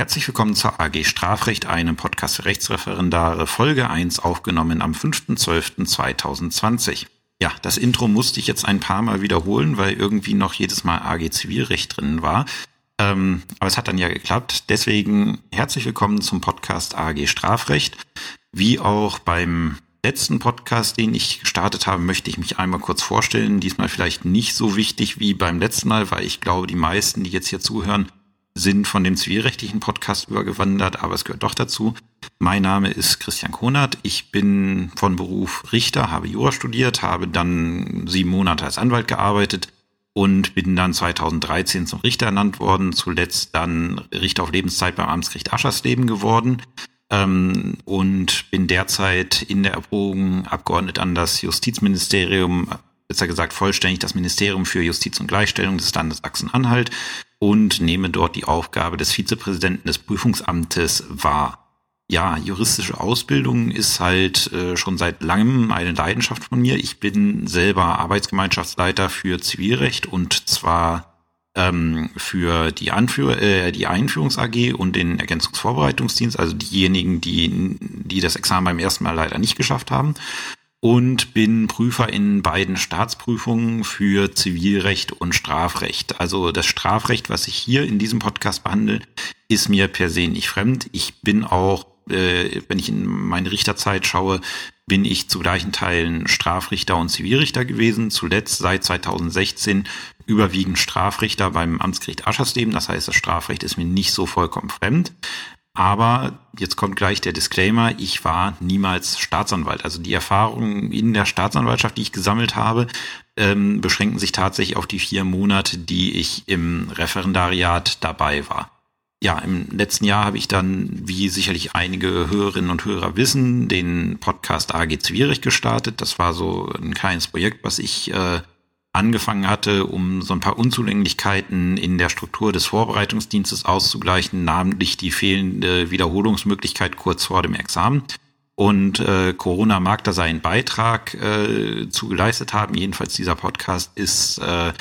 Herzlich willkommen zur AG Strafrecht, einem Podcast für Rechtsreferendare, Folge 1, aufgenommen am 5.12.2020. Ja, das Intro musste ich jetzt ein paar Mal wiederholen, weil irgendwie noch jedes Mal AG Zivilrecht drin war. Ähm, aber es hat dann ja geklappt. Deswegen herzlich willkommen zum Podcast AG Strafrecht. Wie auch beim letzten Podcast, den ich gestartet habe, möchte ich mich einmal kurz vorstellen. Diesmal vielleicht nicht so wichtig wie beim letzten Mal, weil ich glaube, die meisten, die jetzt hier zuhören, sind von dem zivilrechtlichen Podcast übergewandert, aber es gehört doch dazu. Mein Name ist Christian Konert. Ich bin von Beruf Richter, habe Jura studiert, habe dann sieben Monate als Anwalt gearbeitet und bin dann 2013 zum Richter ernannt worden, zuletzt dann Richter auf Lebenszeit beim Amtsgericht Aschersleben geworden ähm, und bin derzeit in der Erprobung abgeordnet an das Justizministerium, besser gesagt vollständig das Ministerium für Justiz und Gleichstellung des Landes Sachsen-Anhalt und nehme dort die Aufgabe des Vizepräsidenten des Prüfungsamtes wahr. Ja, juristische Ausbildung ist halt äh, schon seit langem eine Leidenschaft von mir. Ich bin selber Arbeitsgemeinschaftsleiter für Zivilrecht und zwar ähm, für die, Anführ äh, die Einführungs AG und den Ergänzungsvorbereitungsdienst, also diejenigen, die, die das Examen beim ersten Mal leider nicht geschafft haben und bin Prüfer in beiden Staatsprüfungen für Zivilrecht und Strafrecht. Also das Strafrecht, was ich hier in diesem Podcast behandle, ist mir per se nicht fremd. Ich bin auch, äh, wenn ich in meine Richterzeit schaue, bin ich zu gleichen Teilen Strafrichter und Zivilrichter gewesen. Zuletzt seit 2016 überwiegend Strafrichter beim Amtsgericht Aschersleben. Das heißt, das Strafrecht ist mir nicht so vollkommen fremd. Aber jetzt kommt gleich der Disclaimer, ich war niemals Staatsanwalt. Also die Erfahrungen in der Staatsanwaltschaft, die ich gesammelt habe, ähm, beschränken sich tatsächlich auf die vier Monate, die ich im Referendariat dabei war. Ja, im letzten Jahr habe ich dann, wie sicherlich einige Hörerinnen und Hörer wissen, den Podcast AG Zivilrecht gestartet. Das war so ein kleines Projekt, was ich äh, angefangen hatte, um so ein paar Unzulänglichkeiten in der Struktur des Vorbereitungsdienstes auszugleichen, namentlich die fehlende Wiederholungsmöglichkeit kurz vor dem Examen. Und äh, Corona mag da seinen Beitrag äh, zu geleistet haben. Jedenfalls dieser Podcast ist äh,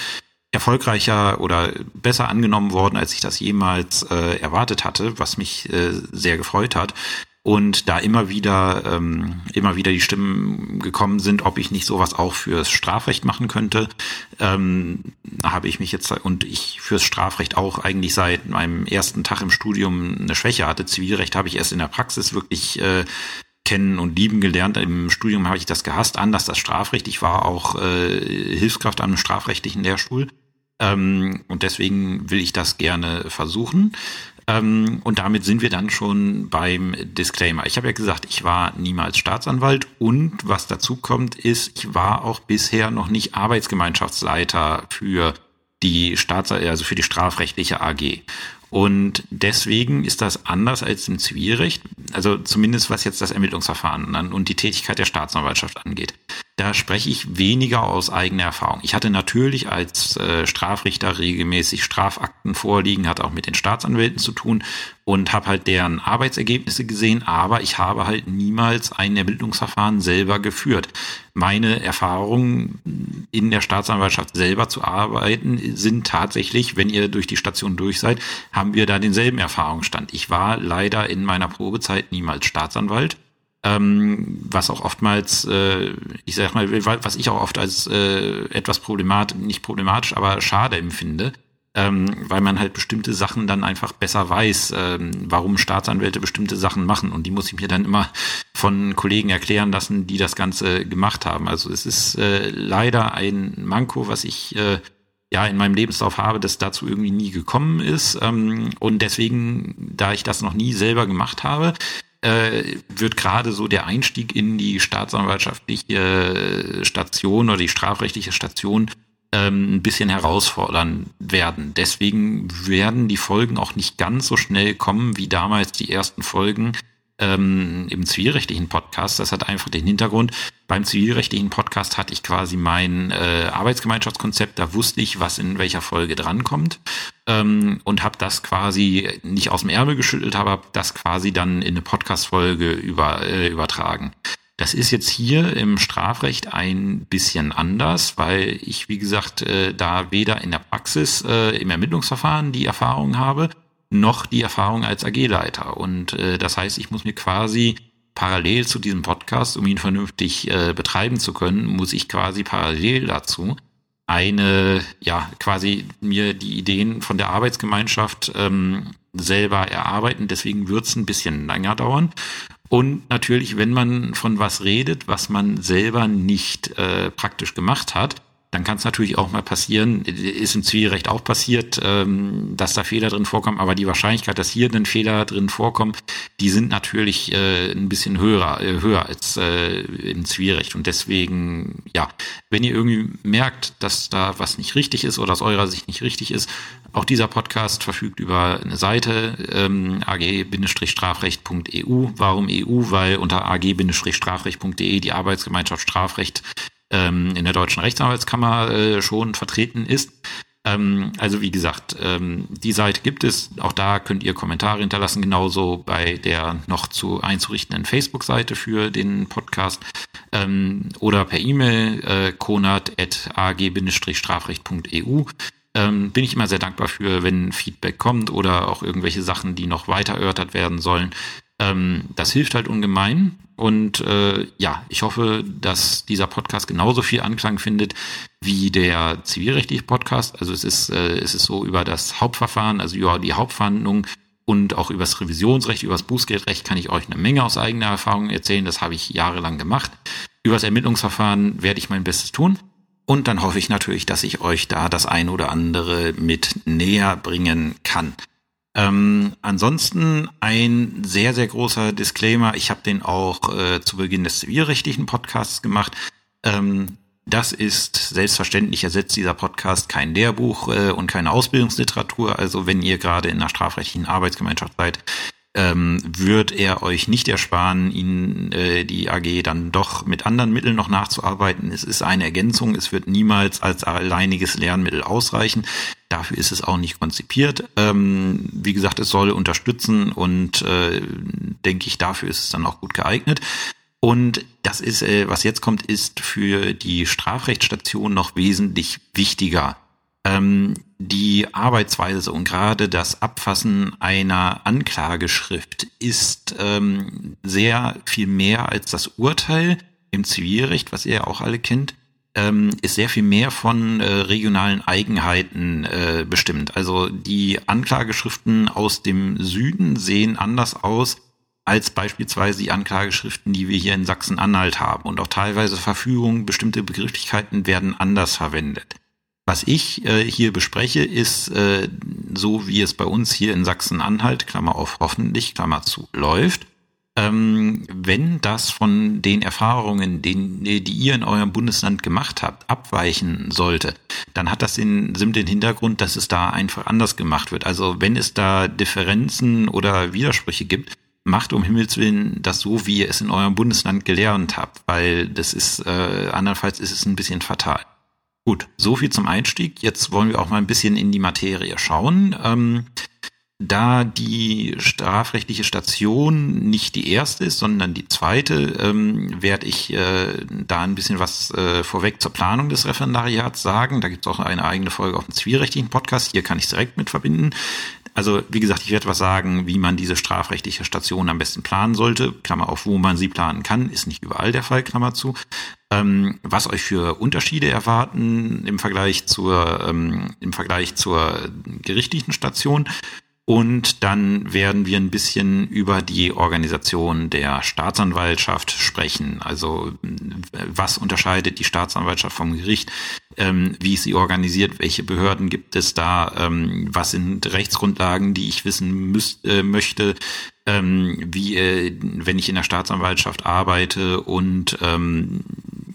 erfolgreicher oder besser angenommen worden, als ich das jemals äh, erwartet hatte, was mich äh, sehr gefreut hat und da immer wieder ähm, immer wieder die Stimmen gekommen sind, ob ich nicht sowas auch fürs Strafrecht machen könnte, ähm, habe ich mich jetzt und ich fürs Strafrecht auch eigentlich seit meinem ersten Tag im Studium eine Schwäche hatte. Zivilrecht habe ich erst in der Praxis wirklich äh, kennen und lieben gelernt. Im Studium habe ich das gehasst, anders das Strafrecht. Ich war auch äh, Hilfskraft an einem strafrechtlichen Lehrstuhl. Ähm, und deswegen will ich das gerne versuchen. Ähm, und damit sind wir dann schon beim Disclaimer. Ich habe ja gesagt, ich war niemals Staatsanwalt und was dazu kommt, ist, ich war auch bisher noch nicht Arbeitsgemeinschaftsleiter für die Staats also für die strafrechtliche AG. Und deswegen ist das anders als im Zivilrecht, also zumindest was jetzt das Ermittlungsverfahren und die Tätigkeit der Staatsanwaltschaft angeht. Da spreche ich weniger aus eigener Erfahrung. Ich hatte natürlich als äh, Strafrichter regelmäßig Strafakten vorliegen, hat auch mit den Staatsanwälten zu tun und habe halt deren Arbeitsergebnisse gesehen, aber ich habe halt niemals ein Ermittlungsverfahren selber geführt. Meine Erfahrungen in der Staatsanwaltschaft selber zu arbeiten sind tatsächlich, wenn ihr durch die Station durch seid, haben wir da denselben Erfahrungsstand. Ich war leider in meiner Probezeit niemals Staatsanwalt. Ähm, was auch oftmals, äh, ich sag mal, was ich auch oft als äh, etwas problematisch, nicht problematisch, aber schade empfinde, ähm, weil man halt bestimmte Sachen dann einfach besser weiß, ähm, warum Staatsanwälte bestimmte Sachen machen. Und die muss ich mir dann immer von Kollegen erklären lassen, die das Ganze gemacht haben. Also es ist äh, leider ein Manko, was ich äh, ja in meinem Lebenslauf habe, das dazu irgendwie nie gekommen ist. Ähm, und deswegen, da ich das noch nie selber gemacht habe, äh, wird gerade so der Einstieg in die staatsanwaltschaftliche Station oder die strafrechtliche Station ähm, ein bisschen herausfordern werden. Deswegen werden die Folgen auch nicht ganz so schnell kommen wie damals die ersten Folgen ähm, im zivilrechtlichen Podcast. Das hat einfach den Hintergrund. Beim zivilrechtlichen Podcast hatte ich quasi mein äh, Arbeitsgemeinschaftskonzept. Da wusste ich, was in welcher Folge drankommt ähm, und habe das quasi nicht aus dem Ärmel geschüttelt, habe das quasi dann in eine Podcast-Folge über, äh, übertragen. Das ist jetzt hier im Strafrecht ein bisschen anders, weil ich, wie gesagt, äh, da weder in der Praxis äh, im Ermittlungsverfahren die Erfahrung habe, noch die Erfahrung als AG-Leiter. Und äh, das heißt, ich muss mir quasi parallel zu diesem Podcast, um ihn vernünftig betreiben zu können, muss ich quasi parallel dazu eine, ja, quasi mir die Ideen von der Arbeitsgemeinschaft ähm, selber erarbeiten. Deswegen wird es ein bisschen länger dauern. Und natürlich, wenn man von was redet, was man selber nicht äh, praktisch gemacht hat, dann kann es natürlich auch mal passieren, ist im Zivilrecht auch passiert, ähm, dass da Fehler drin vorkommen, aber die Wahrscheinlichkeit, dass hier ein Fehler drin vorkommt, die sind natürlich äh, ein bisschen höher, äh, höher als äh, im Zivilrecht. Und deswegen, ja, wenn ihr irgendwie merkt, dass da was nicht richtig ist oder aus eurer Sicht nicht richtig ist, auch dieser Podcast verfügt über eine Seite ähm, ag-strafrecht.eu. Warum EU? Weil unter ag-strafrecht.de die Arbeitsgemeinschaft Strafrecht ähm, in der Deutschen Rechtsanwaltskammer äh, schon vertreten ist. Ähm, also wie gesagt, ähm, die Seite gibt es. Auch da könnt ihr Kommentare hinterlassen, genauso bei der noch zu einzurichtenden Facebook-Seite für den Podcast ähm, oder per E-Mail äh, konat.ag-strafrecht.eu. Ähm, bin ich immer sehr dankbar für, wenn Feedback kommt oder auch irgendwelche Sachen, die noch weiter erörtert werden sollen. Ähm, das hilft halt ungemein. Und äh, ja, ich hoffe, dass dieser Podcast genauso viel Anklang findet wie der zivilrechtliche Podcast. Also es ist, äh, es ist so über das Hauptverfahren, also über die Hauptverhandlung und auch über das Revisionsrecht, über das Bußgeldrecht kann ich euch eine Menge aus eigener Erfahrung erzählen. Das habe ich jahrelang gemacht. Über das Ermittlungsverfahren werde ich mein Bestes tun. Und dann hoffe ich natürlich, dass ich euch da das ein oder andere mit näher bringen kann. Ähm, ansonsten ein sehr, sehr großer Disclaimer. Ich habe den auch äh, zu Beginn des zivilrechtlichen Podcasts gemacht. Ähm, das ist selbstverständlich, ersetzt dieser Podcast kein Lehrbuch äh, und keine Ausbildungsliteratur. Also wenn ihr gerade in einer strafrechtlichen Arbeitsgemeinschaft seid, ähm, wird er euch nicht ersparen, Ihnen äh, die AG dann doch mit anderen Mitteln noch nachzuarbeiten. Es ist eine Ergänzung, es wird niemals als alleiniges Lernmittel ausreichen. Dafür ist es auch nicht konzipiert. Ähm, wie gesagt, es soll unterstützen und äh, denke ich, dafür ist es dann auch gut geeignet. Und das ist, äh, was jetzt kommt, ist für die Strafrechtsstation noch wesentlich wichtiger ähm, die Arbeitsweise und gerade das Abfassen einer Anklageschrift ist ähm, sehr viel mehr als das Urteil im Zivilrecht, was ihr ja auch alle kennt, ähm, ist sehr viel mehr von äh, regionalen Eigenheiten äh, bestimmt. Also die Anklageschriften aus dem Süden sehen anders aus als beispielsweise die Anklageschriften, die wir hier in Sachsen-Anhalt haben. Und auch teilweise Verfügungen, bestimmte Begrifflichkeiten werden anders verwendet. Was ich äh, hier bespreche, ist äh, so, wie es bei uns hier in Sachsen-Anhalt, Klammer auf hoffentlich, Klammer zu, läuft. Ähm, wenn das von den Erfahrungen, den, die ihr in eurem Bundesland gemacht habt, abweichen sollte, dann hat das den, den Hintergrund, dass es da einfach anders gemacht wird. Also wenn es da Differenzen oder Widersprüche gibt, macht um Himmels Willen das so, wie ihr es in eurem Bundesland gelernt habt, weil das ist, äh, andernfalls ist es ein bisschen fatal. Gut, so viel zum Einstieg. Jetzt wollen wir auch mal ein bisschen in die Materie schauen. Ähm, da die strafrechtliche Station nicht die erste ist, sondern die zweite, ähm, werde ich äh, da ein bisschen was äh, vorweg zur Planung des Referendariats sagen. Da gibt es auch eine eigene Folge auf dem zivilrechtlichen Podcast. Hier kann ich es direkt mit verbinden. Also wie gesagt, ich werde was sagen, wie man diese strafrechtliche Station am besten planen sollte. Klammer auf, wo man sie planen kann, ist nicht überall der Fall, Klammer zu. Ähm, was euch für Unterschiede erwarten im Vergleich zur, ähm, im Vergleich zur gerichtlichen Station und dann werden wir ein bisschen über die Organisation der Staatsanwaltschaft sprechen. Also was unterscheidet die Staatsanwaltschaft vom Gericht? Ähm, wie ist sie organisiert? Welche Behörden gibt es da? Ähm, was sind Rechtsgrundlagen, die ich wissen müß, äh, möchte? Ähm, wie, äh, wenn ich in der Staatsanwaltschaft arbeite und ähm,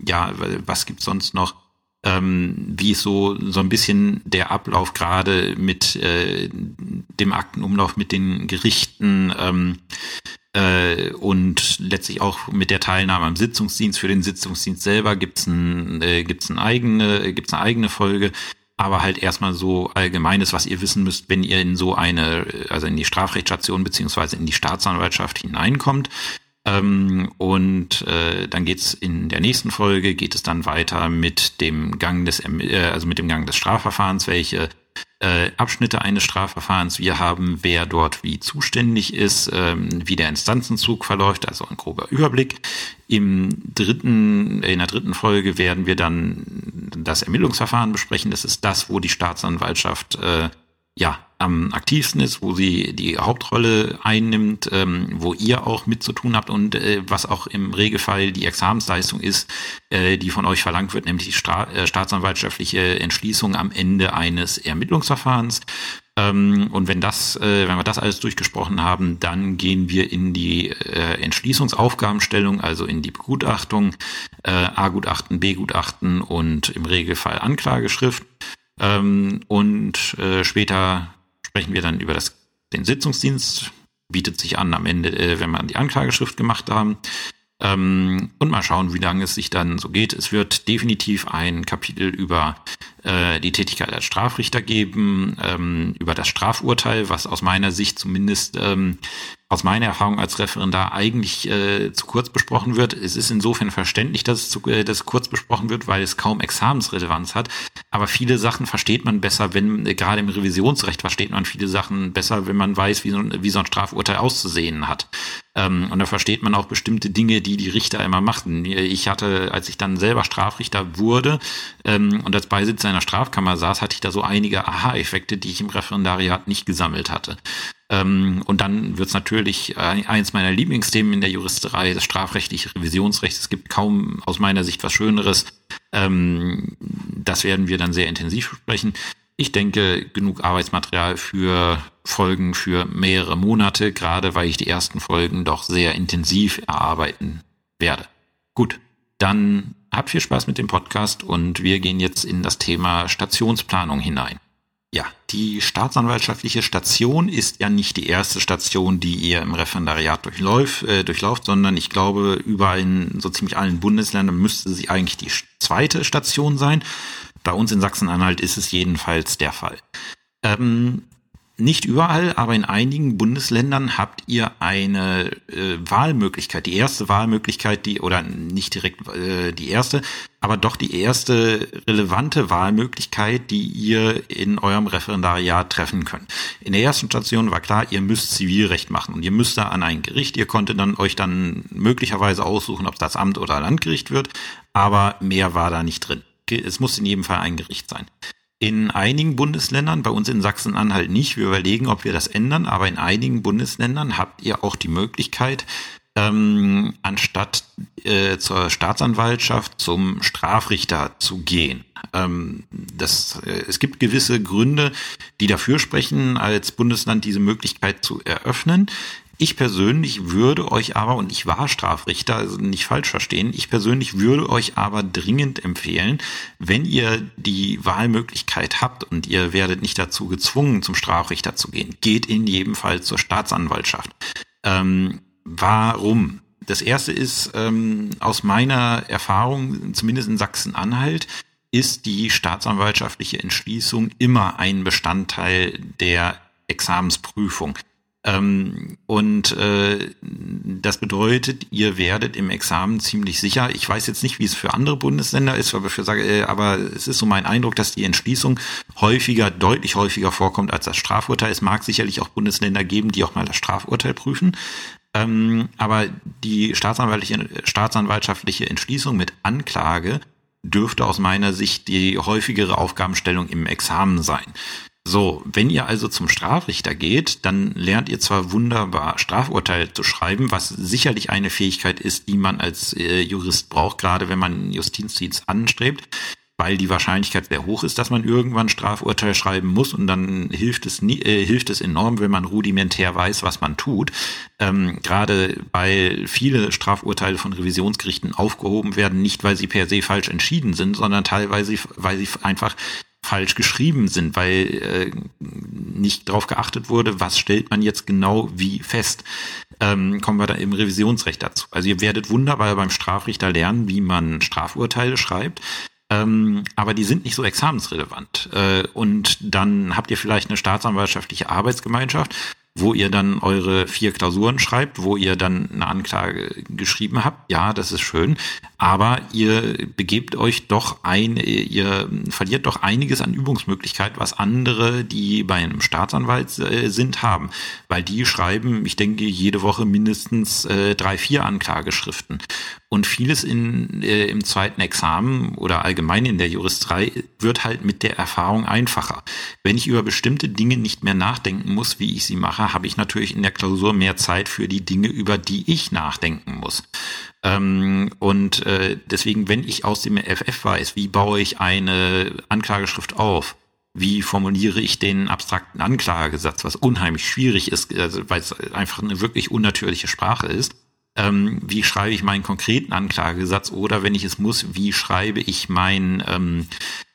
ja, was gibt's sonst noch? Ähm, wie ist so, so ein bisschen der Ablauf gerade mit äh, dem Aktenumlauf mit den Gerichten ähm, äh, und letztlich auch mit der Teilnahme am Sitzungsdienst. Für den Sitzungsdienst selber gibt's ein, äh, gibt's eine eigene, gibt's eine eigene Folge aber halt erstmal so allgemeines, was ihr wissen müsst, wenn ihr in so eine, also in die Strafrechtsstation beziehungsweise in die Staatsanwaltschaft hineinkommt. Ähm, und äh, dann geht's in der nächsten Folge geht es dann weiter mit dem Gang des äh, also mit dem Gang des Strafverfahrens, welche äh, Abschnitte eines Strafverfahrens. Wir haben, wer dort wie zuständig ist, ähm, wie der Instanzenzug verläuft, also ein grober Überblick. Im dritten, in der dritten Folge werden wir dann das Ermittlungsverfahren besprechen. Das ist das, wo die Staatsanwaltschaft äh, ja, am aktivsten ist, wo sie die Hauptrolle einnimmt, ähm, wo ihr auch mit zu tun habt und äh, was auch im Regelfall die Examensleistung ist, äh, die von euch verlangt wird, nämlich die Stra äh, staatsanwaltschaftliche Entschließung am Ende eines Ermittlungsverfahrens. Ähm, und wenn das, äh, wenn wir das alles durchgesprochen haben, dann gehen wir in die äh, Entschließungsaufgabenstellung, also in die Begutachtung, äh, A-Gutachten, B-Gutachten und im Regelfall Anklageschrift. Ähm, und äh, später sprechen wir dann über das, den Sitzungsdienst. Bietet sich an am Ende, äh, wenn wir die Anklageschrift gemacht haben. Ähm, und mal schauen, wie lange es sich dann so geht. Es wird definitiv ein Kapitel über äh, die Tätigkeit als Strafrichter geben, ähm, über das Strafurteil, was aus meiner Sicht zumindest ähm, aus meiner Erfahrung als Referendar eigentlich äh, zu kurz besprochen wird. Es ist insofern verständlich, dass es zu, äh, dass kurz besprochen wird, weil es kaum Examensrelevanz hat. Aber viele Sachen versteht man besser, wenn, äh, gerade im Revisionsrecht versteht man viele Sachen besser, wenn man weiß, wie so, wie so ein Strafurteil auszusehen hat. Ähm, und da versteht man auch bestimmte Dinge, die die Richter immer machten. Ich hatte, als ich dann selber Strafrichter wurde ähm, und als Beisitzer einer Strafkammer saß, hatte ich da so einige Aha-Effekte, die ich im Referendariat nicht gesammelt hatte. Ähm, und dann wird es natürlich äh, eins meiner Lieblingsthemen in der Juristerei, das strafrechtliche Revisionsrecht. Es gibt kaum aus meiner Sicht was Schöneres. Ähm, das werden wir dann sehr intensiv besprechen. Ich denke, genug Arbeitsmaterial für Folgen für mehrere Monate, gerade weil ich die ersten Folgen doch sehr intensiv erarbeiten werde. Gut, dann habt viel Spaß mit dem Podcast und wir gehen jetzt in das Thema Stationsplanung hinein. Ja, die staatsanwaltschaftliche Station ist ja nicht die erste Station, die ihr im Referendariat durchläuft, äh, durchlauft, sondern ich glaube, überall in so ziemlich allen Bundesländern müsste sie eigentlich die zweite Station sein. Bei uns in Sachsen-Anhalt ist es jedenfalls der Fall. Ähm, nicht überall, aber in einigen Bundesländern habt ihr eine äh, Wahlmöglichkeit. Die erste Wahlmöglichkeit, die, oder nicht direkt äh, die erste, aber doch die erste relevante Wahlmöglichkeit, die ihr in eurem Referendariat treffen könnt. In der ersten Station war klar, ihr müsst Zivilrecht machen und ihr müsst da an ein Gericht. Ihr konntet dann euch dann möglicherweise aussuchen, ob das Amt oder Landgericht wird, aber mehr war da nicht drin. Es muss in jedem Fall ein Gericht sein. In einigen Bundesländern, bei uns in Sachsen-Anhalt nicht, wir überlegen, ob wir das ändern, aber in einigen Bundesländern habt ihr auch die Möglichkeit, ähm, anstatt äh, zur Staatsanwaltschaft zum Strafrichter zu gehen. Ähm, das, äh, es gibt gewisse Gründe, die dafür sprechen, als Bundesland diese Möglichkeit zu eröffnen. Ich persönlich würde euch aber, und ich war Strafrichter, also nicht falsch verstehen, ich persönlich würde euch aber dringend empfehlen, wenn ihr die Wahlmöglichkeit habt und ihr werdet nicht dazu gezwungen, zum Strafrichter zu gehen, geht in jedem Fall zur Staatsanwaltschaft. Ähm, warum? Das erste ist, ähm, aus meiner Erfahrung, zumindest in Sachsen-Anhalt, ist die staatsanwaltschaftliche Entschließung immer ein Bestandteil der Examensprüfung. Ähm, und äh, das bedeutet, ihr werdet im Examen ziemlich sicher. Ich weiß jetzt nicht, wie es für andere Bundesländer ist, aber, für, äh, aber es ist so mein Eindruck, dass die Entschließung häufiger, deutlich häufiger vorkommt als das Strafurteil. Es mag sicherlich auch Bundesländer geben, die auch mal das Strafurteil prüfen. Ähm, aber die staatsanwaltliche, staatsanwaltschaftliche Entschließung mit Anklage dürfte aus meiner Sicht die häufigere Aufgabenstellung im Examen sein. So, wenn ihr also zum Strafrichter geht, dann lernt ihr zwar wunderbar Strafurteil zu schreiben, was sicherlich eine Fähigkeit ist, die man als äh, Jurist braucht, gerade wenn man Justizdienst anstrebt, weil die Wahrscheinlichkeit sehr hoch ist, dass man irgendwann Strafurteil schreiben muss und dann hilft es nie, äh, hilft es enorm, wenn man rudimentär weiß, was man tut. Ähm, gerade weil viele Strafurteile von Revisionsgerichten aufgehoben werden, nicht weil sie per se falsch entschieden sind, sondern teilweise weil sie einfach falsch geschrieben sind, weil äh, nicht darauf geachtet wurde, was stellt man jetzt genau wie fest. Ähm, kommen wir da im Revisionsrecht dazu. Also ihr werdet wunderbar beim Strafrichter lernen, wie man Strafurteile schreibt. Ähm, aber die sind nicht so examensrelevant. Äh, und dann habt ihr vielleicht eine staatsanwaltschaftliche Arbeitsgemeinschaft wo ihr dann eure vier Klausuren schreibt, wo ihr dann eine Anklage geschrieben habt. Ja, das ist schön. Aber ihr begebt euch doch ein, ihr verliert doch einiges an Übungsmöglichkeit, was andere, die bei einem Staatsanwalt äh, sind, haben. Weil die schreiben, ich denke, jede Woche mindestens äh, drei, vier Anklageschriften. Und vieles in, äh, im zweiten Examen oder allgemein in der Juristerei wird halt mit der Erfahrung einfacher. Wenn ich über bestimmte Dinge nicht mehr nachdenken muss, wie ich sie mache, habe ich natürlich in der Klausur mehr Zeit für die Dinge, über die ich nachdenken muss. Ähm, und äh, deswegen, wenn ich aus dem FF weiß, wie baue ich eine Anklageschrift auf, wie formuliere ich den abstrakten Anklagesatz, was unheimlich schwierig ist, also, weil es einfach eine wirklich unnatürliche Sprache ist, ähm, wie schreibe ich meinen konkreten Anklagesatz? Oder wenn ich es muss, wie schreibe ich mein, ähm,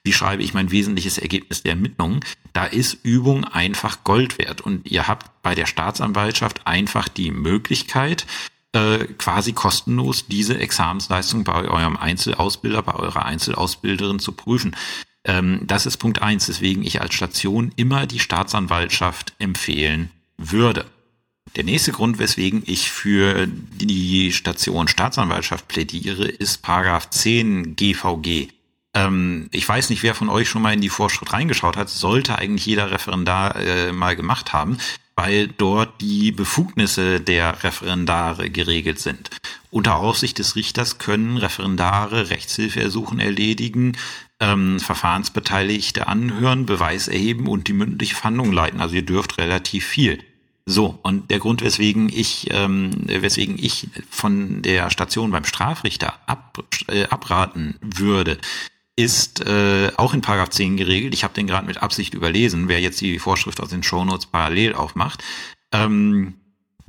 wie schreibe ich mein wesentliches Ergebnis der Ermittlungen, da ist Übung einfach Gold wert. Und ihr habt bei der Staatsanwaltschaft einfach die Möglichkeit, äh, quasi kostenlos diese Examensleistung bei eurem Einzelausbilder, bei eurer Einzelausbilderin zu prüfen. Ähm, das ist Punkt eins, weswegen ich als Station immer die Staatsanwaltschaft empfehlen würde. Der nächste Grund, weswegen ich für die Station Staatsanwaltschaft plädiere, ist Paragraph 10 GVG. Ähm, ich weiß nicht, wer von euch schon mal in die Vorschrift reingeschaut hat, sollte eigentlich jeder Referendar äh, mal gemacht haben, weil dort die Befugnisse der Referendare geregelt sind. Unter Aufsicht des Richters können Referendare Rechtshilfeersuchen erledigen, ähm, Verfahrensbeteiligte anhören, Beweis erheben und die mündliche Verhandlung leiten. Also ihr dürft relativ viel. So, und der Grund, weswegen ich, ähm, weswegen ich von der Station beim Strafrichter ab, äh, abraten würde, ist äh, auch in Paragraph 10 geregelt. Ich habe den gerade mit Absicht überlesen, wer jetzt die Vorschrift aus den Shownotes parallel aufmacht. Ähm,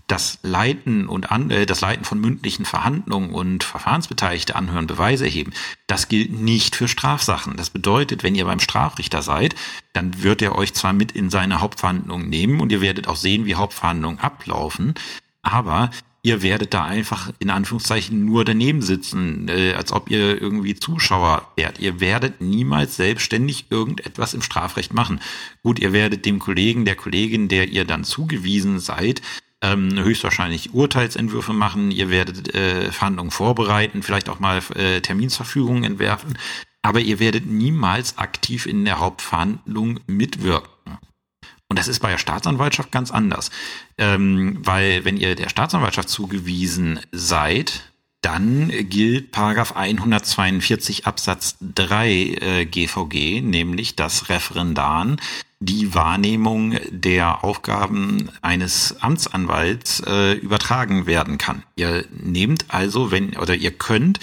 das Leiten und an, äh, das Leiten von mündlichen Verhandlungen und Verfahrensbeteiligte anhören, Beweise erheben, das gilt nicht für Strafsachen. Das bedeutet, wenn ihr beim Strafrichter seid, dann wird er euch zwar mit in seine Hauptverhandlungen nehmen und ihr werdet auch sehen, wie Hauptverhandlungen ablaufen, aber ihr werdet da einfach in Anführungszeichen nur daneben sitzen, äh, als ob ihr irgendwie Zuschauer wärt. Ihr werdet niemals selbstständig irgendetwas im Strafrecht machen. Gut, ihr werdet dem Kollegen, der Kollegin, der ihr dann zugewiesen seid, ähm, höchstwahrscheinlich Urteilsentwürfe machen, ihr werdet äh, Verhandlungen vorbereiten, vielleicht auch mal äh, Terminsverfügungen entwerfen, aber ihr werdet niemals aktiv in der Hauptverhandlung mitwirken. Und das ist bei der Staatsanwaltschaft ganz anders, ähm, weil wenn ihr der Staatsanwaltschaft zugewiesen seid, dann gilt Paragraph 142 Absatz 3 äh, GVG, nämlich das Referendaren die Wahrnehmung der Aufgaben eines Amtsanwalts äh, übertragen werden kann. Ihr nehmt also, wenn oder ihr könnt,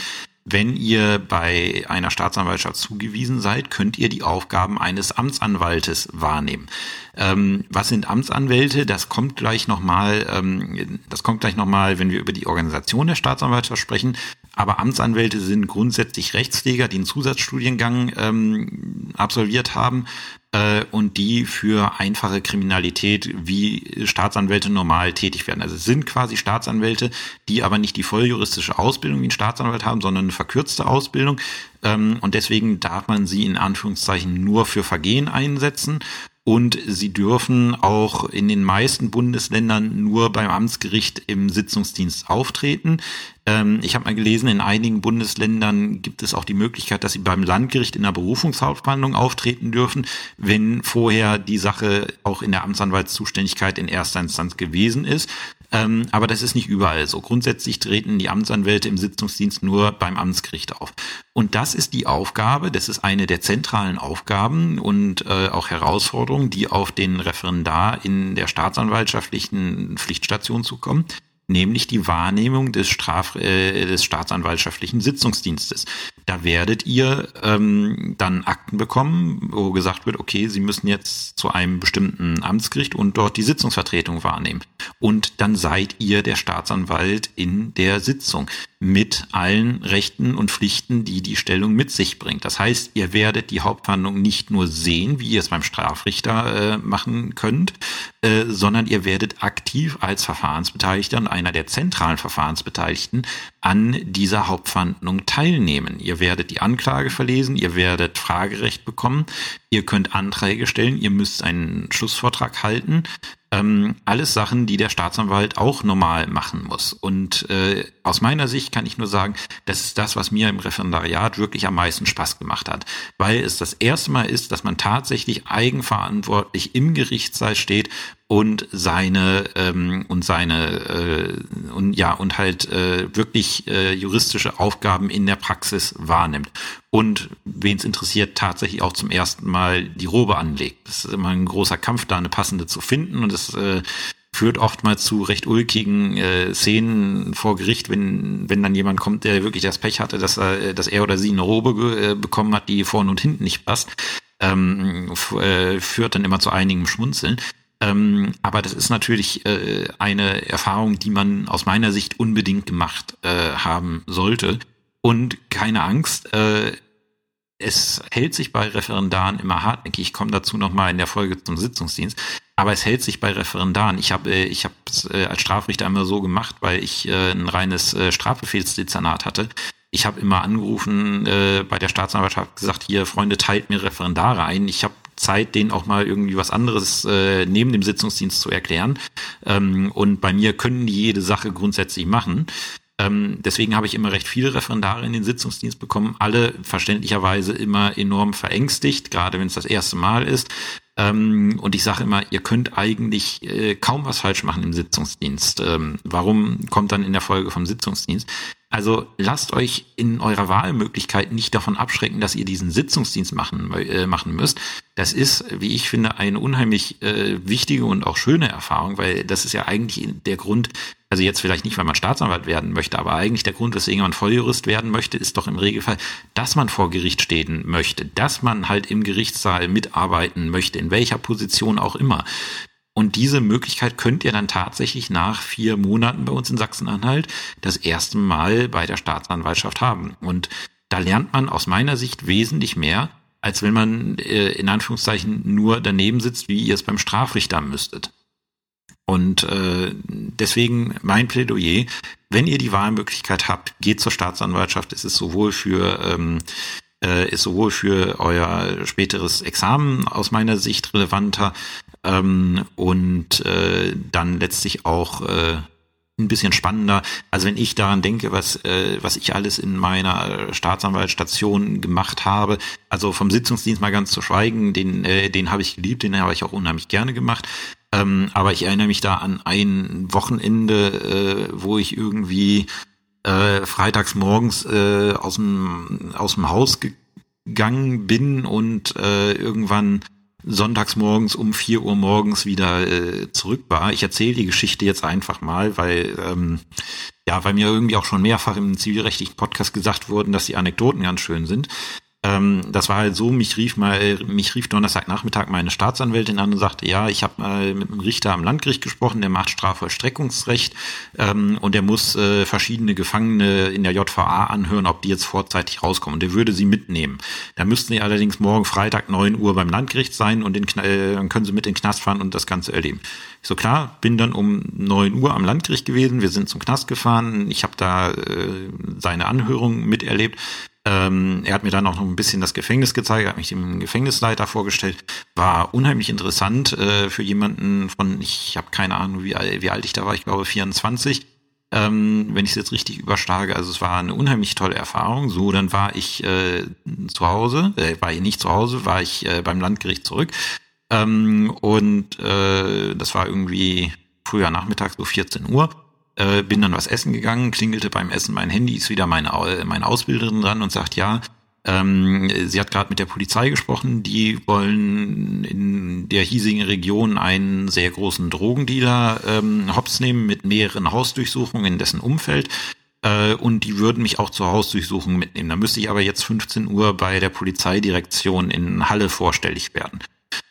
wenn ihr bei einer Staatsanwaltschaft zugewiesen seid, könnt ihr die Aufgaben eines Amtsanwaltes wahrnehmen. Ähm, was sind Amtsanwälte? Das kommt gleich nochmal, ähm, das kommt gleich nochmal, wenn wir über die Organisation der Staatsanwaltschaft sprechen. Aber Amtsanwälte sind grundsätzlich Rechtspfleger, die einen Zusatzstudiengang ähm, absolviert haben äh, und die für einfache Kriminalität wie Staatsanwälte normal tätig werden. Also es sind quasi Staatsanwälte, die aber nicht die volljuristische Ausbildung wie ein Staatsanwalt haben, sondern eine verkürzte Ausbildung. Ähm, und deswegen darf man sie in Anführungszeichen nur für Vergehen einsetzen und sie dürfen auch in den meisten Bundesländern nur beim Amtsgericht im Sitzungsdienst auftreten. Ähm, ich habe mal gelesen, in einigen Bundesländern gibt es auch die Möglichkeit, dass sie beim Landgericht in der Berufungshauptverhandlung auftreten dürfen, wenn vorher die Sache auch in der Amtsanwaltszuständigkeit in erster Instanz gewesen ist. Ähm, aber das ist nicht überall so. Grundsätzlich treten die Amtsanwälte im Sitzungsdienst nur beim Amtsgericht auf. Und das ist die Aufgabe, das ist eine der zentralen Aufgaben und äh, auch Herausforderungen, die auf den Referendar in der staatsanwaltschaftlichen Pflichtstation zukommen nämlich die Wahrnehmung des, Straf äh, des staatsanwaltschaftlichen Sitzungsdienstes. Da werdet ihr ähm, dann Akten bekommen, wo gesagt wird, okay, Sie müssen jetzt zu einem bestimmten Amtsgericht und dort die Sitzungsvertretung wahrnehmen. Und dann seid ihr der Staatsanwalt in der Sitzung mit allen Rechten und Pflichten, die die Stellung mit sich bringt. Das heißt, ihr werdet die Hauptverhandlung nicht nur sehen, wie ihr es beim Strafrichter äh, machen könnt, äh, sondern ihr werdet aktiv als Verfahrensbeteiligter und einer der zentralen Verfahrensbeteiligten an dieser Hauptverhandlung teilnehmen. Ihr werdet die Anklage verlesen, ihr werdet Fragerecht bekommen, ihr könnt Anträge stellen, ihr müsst einen Schlussvortrag halten Ähm, alles Sachen, die der Staatsanwalt auch normal machen muss. Und äh, aus meiner Sicht kann ich nur sagen, das ist das, was mir im Referendariat wirklich am meisten Spaß gemacht hat. Weil es das erste Mal ist, dass man tatsächlich eigenverantwortlich im Gerichtssaal steht und seine ähm, und seine äh, und ja und halt äh, wirklich äh, juristische Aufgaben in der Praxis wahrnimmt und wen es interessiert tatsächlich auch zum ersten Mal die Robe anlegt. Das ist immer ein großer Kampf, da eine passende zu finden und es äh, führt oftmals zu recht ulkigen äh, Szenen vor Gericht, wenn wenn dann jemand kommt, der wirklich das Pech hatte, dass er dass er oder sie eine Robe äh, bekommen hat, die vorne und hinten nicht passt. Ähm, äh, führt dann immer zu einigem Schmunzeln. Ähm, aber das ist natürlich äh, eine Erfahrung, die man aus meiner Sicht unbedingt gemacht äh, haben sollte. Und keine Angst, äh, es hält sich bei Referendaren immer hartnäckig. Ich komme dazu nochmal in der Folge zum Sitzungsdienst. Aber es hält sich bei Referendaren. Ich habe äh, ich habe es äh, als Strafrichter immer so gemacht, weil ich äh, ein reines Strafbefehlsdezernat hatte. Ich habe immer angerufen äh, bei der Staatsanwaltschaft gesagt, hier Freunde, teilt mir Referendare ein. Ich habe Zeit, denen auch mal irgendwie was anderes äh, neben dem Sitzungsdienst zu erklären. Ähm, und bei mir können die jede Sache grundsätzlich machen. Ähm, deswegen habe ich immer recht viele Referendare in den Sitzungsdienst bekommen, alle verständlicherweise immer enorm verängstigt, gerade wenn es das erste Mal ist. Ähm, und ich sage immer, ihr könnt eigentlich äh, kaum was falsch machen im Sitzungsdienst. Ähm, warum kommt dann in der Folge vom Sitzungsdienst? Also lasst euch in eurer Wahlmöglichkeit nicht davon abschrecken, dass ihr diesen Sitzungsdienst machen, äh, machen müsst. Das ist, wie ich finde, eine unheimlich äh, wichtige und auch schöne Erfahrung, weil das ist ja eigentlich der Grund, also jetzt vielleicht nicht, weil man Staatsanwalt werden möchte, aber eigentlich der Grund, weswegen man Volljurist werden möchte, ist doch im Regelfall, dass man vor Gericht stehen möchte, dass man halt im Gerichtssaal mitarbeiten möchte, in welcher Position auch immer. Und diese Möglichkeit könnt ihr dann tatsächlich nach vier Monaten bei uns in Sachsen-Anhalt das erste Mal bei der Staatsanwaltschaft haben. Und da lernt man aus meiner Sicht wesentlich mehr, als wenn man äh, in Anführungszeichen nur daneben sitzt, wie ihr es beim Strafrichter müsstet. Und äh, deswegen mein Plädoyer, wenn ihr die Wahlmöglichkeit habt, geht zur Staatsanwaltschaft. Es ist sowohl für ähm, äh, ist sowohl für euer späteres Examen aus meiner Sicht relevanter, ähm, und äh, dann letztlich auch äh, ein bisschen spannender. Also wenn ich daran denke, was, äh, was ich alles in meiner Staatsanwaltsstation gemacht habe, also vom Sitzungsdienst mal ganz zu schweigen, den, äh, den habe ich geliebt, den habe ich auch unheimlich gerne gemacht. Ähm, aber ich erinnere mich da an ein Wochenende, äh, wo ich irgendwie äh, freitags morgens äh, aus dem aus dem Haus gegangen bin und äh, irgendwann sonntags morgens um vier Uhr morgens wieder äh, zurück war. Ich erzähle die Geschichte jetzt einfach mal, weil ähm, ja, weil mir irgendwie auch schon mehrfach im zivilrechtlichen Podcast gesagt wurden, dass die Anekdoten ganz schön sind. Ähm, das war halt so, mich rief mal, mich rief Donnerstagnachmittag meine Staatsanwältin an und sagte, ja, ich habe mal mit einem Richter am Landgericht gesprochen, der macht Strafvollstreckungsrecht ähm, und der muss äh, verschiedene Gefangene in der JVA anhören, ob die jetzt vorzeitig rauskommen. Und der würde sie mitnehmen. Da müssten die allerdings morgen Freitag neun Uhr beim Landgericht sein und den, äh, dann können sie mit in den Knast fahren und das Ganze erleben. Ich so klar, bin dann um neun Uhr am Landgericht gewesen, wir sind zum Knast gefahren, ich habe da äh, seine Anhörung miterlebt ähm, er hat mir dann auch noch ein bisschen das Gefängnis gezeigt, hat mich dem Gefängnisleiter vorgestellt. War unheimlich interessant äh, für jemanden von, ich habe keine Ahnung, wie, wie alt ich da war, ich glaube 24. Ähm, wenn ich es jetzt richtig überschlage. Also es war eine unheimlich tolle Erfahrung. So, dann war ich äh, zu Hause, äh, war ich nicht zu Hause, war ich äh, beim Landgericht zurück. Ähm, und äh, das war irgendwie früher Nachmittag, so 14 Uhr äh, bin dann was essen gegangen, klingelte beim Essen mein Handy, ist wieder meine, meine Ausbilderin dran und sagt, ja, ähm, sie hat gerade mit der Polizei gesprochen, die wollen in der hiesigen Region einen sehr großen Drogendealer ähm, hops nehmen mit mehreren Hausdurchsuchungen in dessen Umfeld äh, und die würden mich auch zur Hausdurchsuchung mitnehmen. Da müsste ich aber jetzt 15 Uhr bei der Polizeidirektion in Halle vorstellig werden.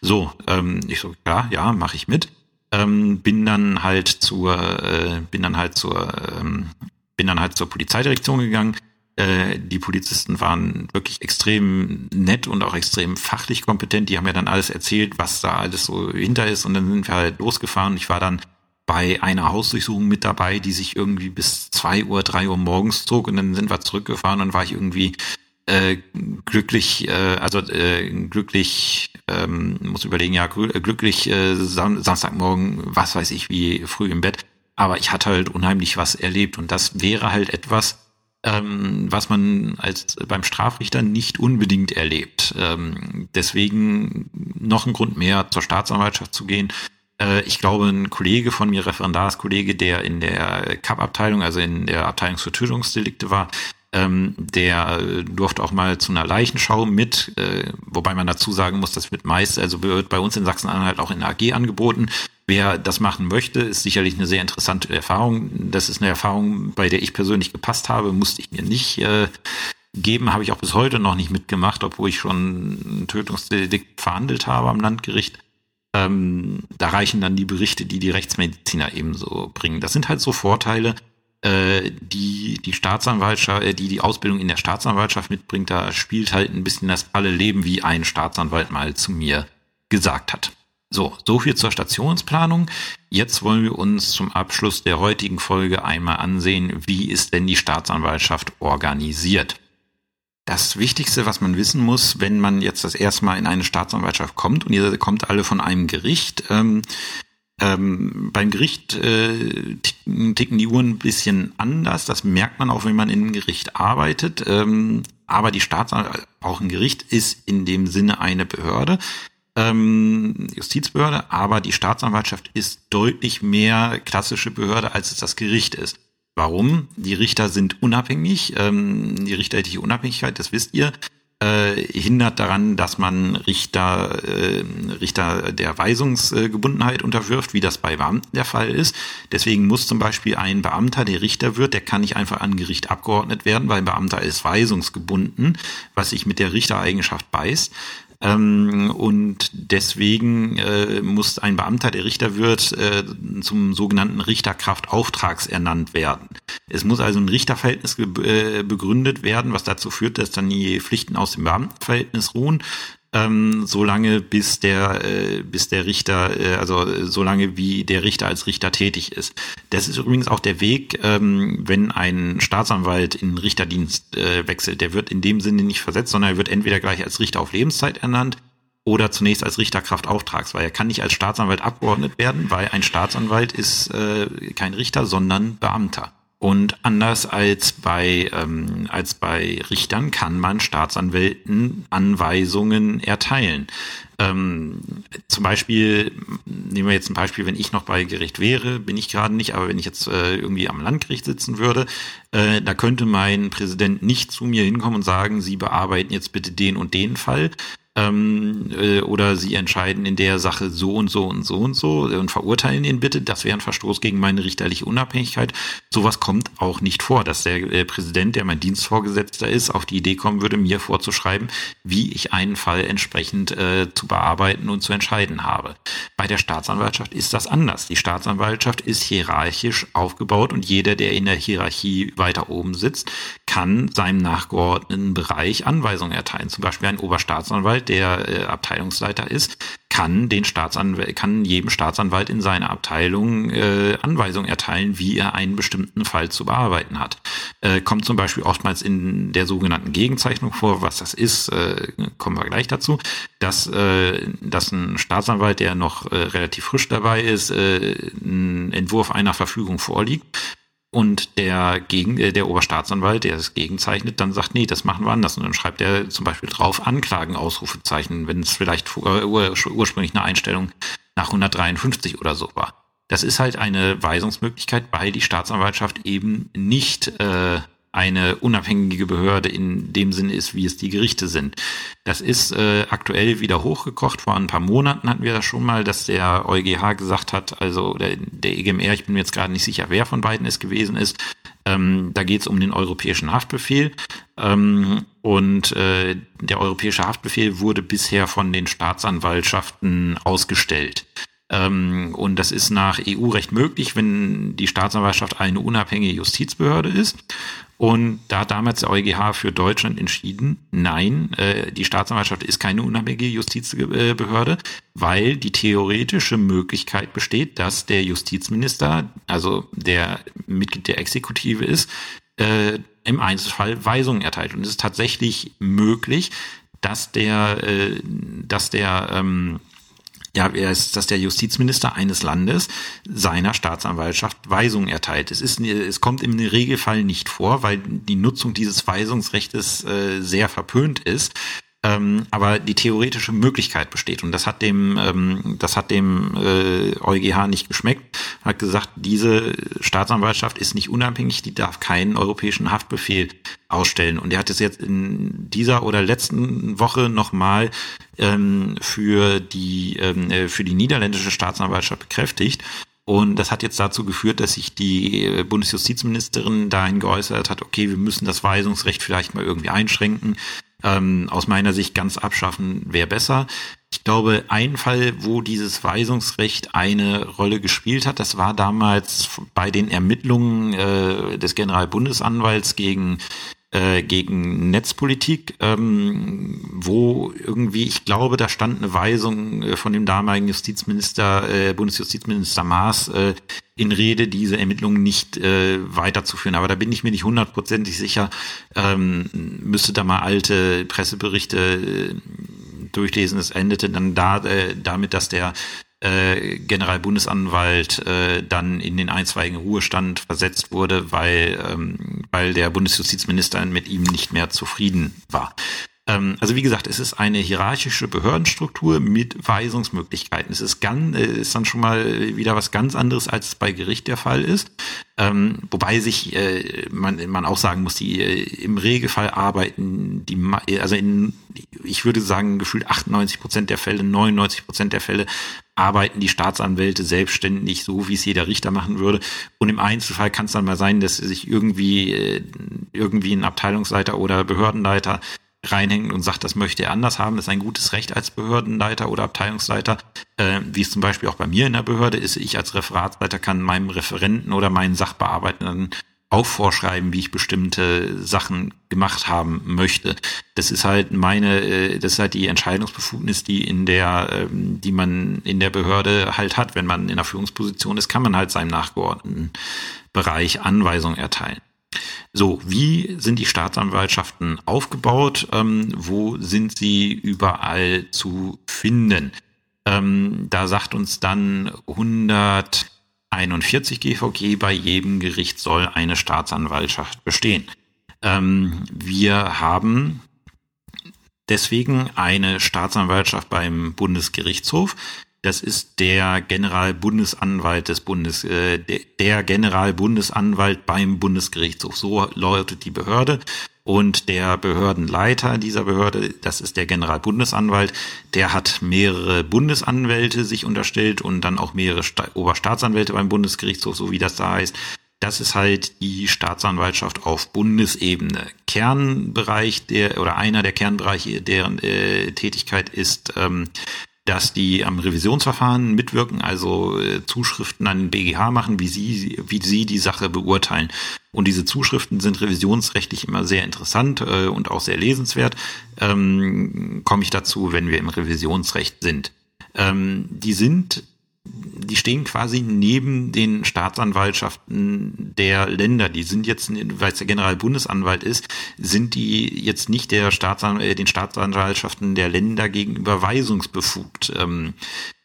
So, ähm, ich so, ja, ja, mache ich mit ähm, bin dann halt zur, äh, bin dann halt zur, ähm, bin dann halt zur Polizeidirektion gegangen. Äh, die Polizisten waren wirklich extrem nett und auch extrem fachlich kompetent. Die haben mir dann alles erzählt, was da alles so hinter ist. Und dann sind wir halt losgefahren. Ich war dann bei einer Hausdurchsuchung mit dabei, die sich irgendwie bis zwei Uhr, drei Uhr morgens zog. Und dann sind wir zurückgefahren und war ich irgendwie äh, glücklich, äh, also äh, glücklich, ähm, muss überlegen, ja, glücklich äh, Sam Samstagmorgen, was weiß ich, wie früh im Bett. Aber ich hatte halt unheimlich was erlebt und das wäre halt etwas, ähm, was man als beim Strafrichter nicht unbedingt erlebt. Ähm, deswegen noch ein Grund mehr zur Staatsanwaltschaft zu gehen. Äh, ich glaube, ein Kollege von mir, Referendarskollege, der in der CAP-Abteilung, also in der Abteilung für Tötungsdelikte war, ähm, der durfte auch mal zu einer Leichenschau mit, äh, wobei man dazu sagen muss, das wird meist, also wird bei uns in Sachsen-Anhalt auch in der AG angeboten. Wer das machen möchte, ist sicherlich eine sehr interessante Erfahrung. Das ist eine Erfahrung, bei der ich persönlich gepasst habe, musste ich mir nicht äh, geben, habe ich auch bis heute noch nicht mitgemacht, obwohl ich schon ein Tötungsdelikt verhandelt habe am Landgericht. Ähm, da reichen dann die Berichte, die die Rechtsmediziner ebenso bringen. Das sind halt so Vorteile, äh, die die Staatsanwaltschaft, äh, die die Ausbildung in der Staatsanwaltschaft mitbringt. Da spielt halt ein bisschen das alle Leben, wie ein Staatsanwalt mal zu mir gesagt hat. So, so viel zur Stationsplanung. Jetzt wollen wir uns zum Abschluss der heutigen Folge einmal ansehen, wie ist denn die Staatsanwaltschaft organisiert. Das Wichtigste, was man wissen muss, wenn man jetzt das erste Mal in eine Staatsanwaltschaft kommt und ihr kommt alle von einem Gericht, ähm, ähm, beim Gericht äh, ticken die Uhren ein bisschen anders. Das merkt man auch, wenn man in einem Gericht arbeitet. Ähm, aber die Staatsanwaltschaft, auch ein Gericht, ist in dem Sinne eine Behörde ähm, Justizbehörde, aber die Staatsanwaltschaft ist deutlich mehr klassische Behörde, als es das Gericht ist. Warum? Die Richter sind unabhängig. Ähm, die richterliche Unabhängigkeit, das wisst ihr, äh, hindert daran, dass man Richter, äh, Richter der Weisungsgebundenheit unterwirft, wie das bei Beamten der Fall ist. Deswegen muss zum Beispiel ein Beamter, der Richter wird, der kann nicht einfach an Gericht abgeordnet werden, weil ein Beamter ist weisungsgebunden, was sich mit der Richtereigenschaft beißt. Ähm, und deswegen äh, muss ein Beamter, der Richter wird, äh, zum sogenannten Richterkraftauftrags ernannt werden. Es muss also ein Richterverhältnis äh, begründet werden, was dazu führt, dass dann die Pflichten aus dem Beamtenverhältnis ruhen ähm, solange bis der äh, bis der Richter äh, also solange wie der Richter als Richter tätig ist. Das ist übrigens auch der Weg, ähm, wenn ein Staatsanwalt in Richterdienst äh, wechselt. Der wird in dem Sinne nicht versetzt, sondern er wird entweder gleich als Richter auf Lebenszeit ernannt oder zunächst als Richterkraft weil Er kann nicht als Staatsanwalt abgeordnet werden, weil ein Staatsanwalt ist äh, kein Richter, sondern Beamter. Und anders als bei, ähm, als bei Richtern kann man Staatsanwälten Anweisungen erteilen. Ähm, zum Beispiel, nehmen wir jetzt ein Beispiel, wenn ich noch bei Gericht wäre, bin ich gerade nicht, aber wenn ich jetzt äh, irgendwie am Landgericht sitzen würde, äh, da könnte mein Präsident nicht zu mir hinkommen und sagen, Sie bearbeiten jetzt bitte den und den Fall, ähm, äh, oder sie entscheiden in der Sache so und so und so und so und verurteilen ihn bitte. Das wäre ein Verstoß gegen meine richterliche Unabhängigkeit. Sowas kommt auch nicht vor, dass der äh, Präsident, der mein Dienstvorgesetzter ist, auf die Idee kommen würde, mir vorzuschreiben, wie ich einen Fall entsprechend äh, zu bearbeiten und zu entscheiden habe. Bei der Staatsanwaltschaft ist das anders. Die Staatsanwaltschaft ist hierarchisch aufgebaut und jeder, der in der Hierarchie weiter oben sitzt, kann seinem nachgeordneten Bereich Anweisungen erteilen. Zum Beispiel ein Oberstaatsanwalt, der äh, Abteilungsleiter ist, kann den Staatsanwalt, kann jedem Staatsanwalt in seiner Abteilung äh, Anweisungen erteilen, wie er einen bestimmten Fall zu bearbeiten hat. Äh, kommt zum Beispiel oftmals in der sogenannten Gegenzeichnung vor, was das ist, äh, kommen wir gleich dazu, dass, äh, dass ein Staatsanwalt, der noch äh, relativ frisch dabei ist, äh, einen Entwurf einer Verfügung vorliegt und der Gegen, äh, der Oberstaatsanwalt, der es gegenzeichnet, dann sagt, nee, das machen wir anders. Und dann schreibt er zum Beispiel drauf Anklagen, Ausrufezeichen, wenn es vielleicht äh, ursprünglich eine Einstellung nach 153 oder so war. Das ist halt eine Weisungsmöglichkeit, weil die Staatsanwaltschaft eben nicht äh, eine unabhängige Behörde in dem Sinne ist, wie es die Gerichte sind. Das ist äh, aktuell wieder hochgekocht. Vor ein paar Monaten hatten wir das schon mal, dass der EuGH gesagt hat, also der, der EGMR, ich bin mir jetzt gerade nicht sicher, wer von beiden es gewesen ist, ähm, da geht es um den europäischen Haftbefehl. Ähm, und äh, der europäische Haftbefehl wurde bisher von den Staatsanwaltschaften ausgestellt. Ähm, und das ist nach EU-Recht möglich, wenn die Staatsanwaltschaft eine unabhängige Justizbehörde ist. Und da hat damals der EuGH für Deutschland entschieden, nein, äh, die Staatsanwaltschaft ist keine unabhängige Justizbehörde, weil die theoretische Möglichkeit besteht, dass der Justizminister, also der Mitglied der Exekutive ist, äh, im Einzelfall Weisungen erteilt. Und es ist tatsächlich möglich, dass der, äh, dass der ähm, ja, er ist, dass der Justizminister eines Landes seiner Staatsanwaltschaft Weisungen erteilt. Es ist, es kommt im Regelfall nicht vor, weil die Nutzung dieses Weisungsrechtes äh, sehr verpönt ist. Ähm, aber die theoretische Möglichkeit besteht und das hat dem, ähm, das hat dem äh, EuGH nicht geschmeckt. Hat gesagt, diese Staatsanwaltschaft ist nicht unabhängig, die darf keinen europäischen Haftbefehl ausstellen. Und er hat es jetzt in dieser oder letzten Woche nochmal ähm, für die ähm, äh, für die niederländische Staatsanwaltschaft bekräftigt. Und das hat jetzt dazu geführt, dass sich die äh, Bundesjustizministerin dahin geäußert hat, okay, wir müssen das Weisungsrecht vielleicht mal irgendwie einschränken ähm, aus meiner Sicht ganz abschaffen wäre besser. Ich glaube, ein Fall, wo dieses Weisungsrecht eine Rolle gespielt hat, das war damals bei den Ermittlungen äh, des Generalbundesanwalts gegen äh, gegen Netzpolitik, ähm, wo irgendwie, ich glaube, da stand eine Weisung äh, von dem damaligen Justizminister, äh, Bundesjustizminister Maas äh, in Rede, diese Ermittlungen nicht äh, weiterzuführen. Aber da bin ich mir nicht hundertprozentig sicher. Ähm, müsste da mal alte Presseberichte äh, durchlesen. Es endete dann da äh, damit, dass der äh, Generalbundesanwalt äh, dann in den einstweiligen Ruhestand versetzt wurde, weil, ähm, weil der Bundesjustizminister mit ihm nicht mehr zufrieden war. Ähm, also wie gesagt, es ist eine hierarchische Behördenstruktur mit Weisungsmöglichkeiten. Es ist, ganz, äh, ist dann schon mal wieder was ganz anderes, als es bei Gericht der Fall ist. Ähm, wobei sich äh, man, man auch sagen muss, die äh, im Regelfall arbeiten die, also in, ich würde sagen, gefühlt 98 Prozent der Fälle, 99 Prozent der Fälle arbeiten die Staatsanwälte selbstständig, so wie es jeder Richter machen würde. Und im Einzelfall kann es dann mal sein, dass sich irgendwie, äh, irgendwie ein Abteilungsleiter oder Behördenleiter reinhängt und sagt, das möchte er anders haben, ist ein gutes Recht als Behördenleiter oder Abteilungsleiter, äh, wie es zum Beispiel auch bei mir in der Behörde ist. Ich als Referatsleiter kann meinem Referenten oder meinen Sachbearbeitenden auch vorschreiben, wie ich bestimmte Sachen gemacht haben möchte. Das ist halt meine, äh, das ist halt die Entscheidungsbefugnis, die in der, ähm, die man in der Behörde halt hat. Wenn man in der Führungsposition ist, kann man halt seinem nachgeordneten Bereich Anweisungen erteilen. So, wie sind die Staatsanwaltschaften aufgebaut? Ähm, wo sind sie überall zu finden? Ähm, da sagt uns dann 141 GVG, bei jedem Gericht soll eine Staatsanwaltschaft bestehen. Ähm, wir haben deswegen eine Staatsanwaltschaft beim Bundesgerichtshof. Das ist der Generalbundesanwalt des Bundes, äh, der Generalbundesanwalt beim Bundesgerichtshof. So lautet die Behörde. Und der Behördenleiter dieser Behörde, das ist der Generalbundesanwalt, der hat mehrere Bundesanwälte sich unterstellt und dann auch mehrere Sta Oberstaatsanwälte beim Bundesgerichtshof, so wie das da heißt. Das ist halt die Staatsanwaltschaft auf Bundesebene. Kernbereich der oder einer der Kernbereiche deren äh, Tätigkeit ist ähm, dass die am Revisionsverfahren mitwirken, also äh, Zuschriften an den BGH machen, wie sie, wie sie die Sache beurteilen. Und diese Zuschriften sind revisionsrechtlich immer sehr interessant äh, und auch sehr lesenswert. Ähm, Komme ich dazu, wenn wir im Revisionsrecht sind. Ähm, die sind die stehen quasi neben den Staatsanwaltschaften der Länder. Die sind jetzt, weil es der Generalbundesanwalt ist, sind die jetzt nicht der Staatsan äh, den Staatsanwaltschaften der Länder gegenüber weisungsbefugt. Ähm,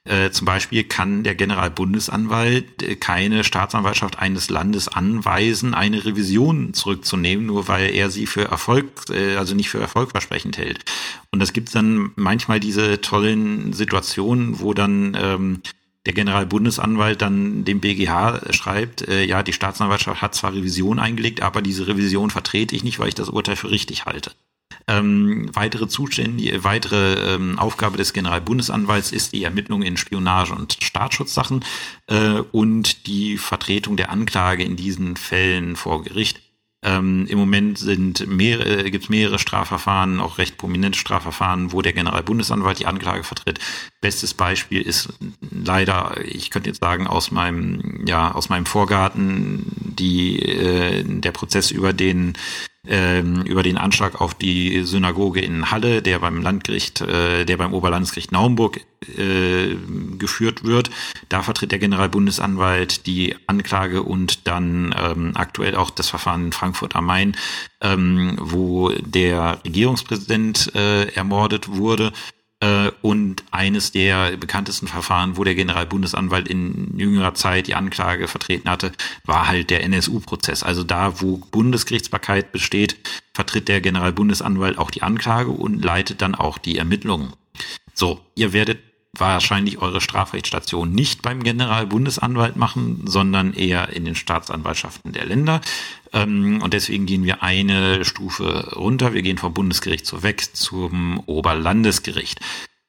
äh, zum Beispiel kann der Generalbundesanwalt äh, keine Staatsanwaltschaft eines Landes anweisen, eine Revision zurückzunehmen, nur weil er sie für Erfolg, äh, also nicht für erfolgversprechend hält. Und das gibt dann manchmal diese tollen Situationen, wo dann ähm, der Generalbundesanwalt dann dem BGH schreibt, äh, ja, die Staatsanwaltschaft hat zwar Revision eingelegt, aber diese Revision vertrete ich nicht, weil ich das Urteil für richtig halte. Ähm, weitere Zustände, weitere ähm, Aufgabe des Generalbundesanwalts ist die Ermittlung in Spionage- und Staatsschutzsachen äh, und die Vertretung der Anklage in diesen Fällen vor Gericht. Ähm, Im Moment sind mehrere, äh, gibt es mehrere Strafverfahren, auch recht prominente Strafverfahren, wo der Generalbundesanwalt die Anklage vertritt. Bestes Beispiel ist leider, ich könnte jetzt sagen, aus meinem, ja, aus meinem Vorgarten, die, äh, der Prozess über den ähm, über den Anschlag auf die Synagoge in Halle, der beim Landgericht, äh, der beim Oberlandesgericht Naumburg äh, geführt wird. Da vertritt der Generalbundesanwalt die Anklage und dann ähm, aktuell auch das Verfahren in Frankfurt am Main, ähm, wo der Regierungspräsident äh, ermordet wurde und eines der bekanntesten Verfahren, wo der Generalbundesanwalt in jüngerer Zeit die Anklage vertreten hatte, war halt der NSU-Prozess. Also da, wo Bundesgerichtsbarkeit besteht, vertritt der Generalbundesanwalt auch die Anklage und leitet dann auch die Ermittlungen. So, ihr werdet wahrscheinlich eure Strafrechtsstation nicht beim Generalbundesanwalt machen, sondern eher in den Staatsanwaltschaften der Länder. Ähm, und deswegen gehen wir eine Stufe runter. Wir gehen vom Bundesgerichtshof weg zum Oberlandesgericht.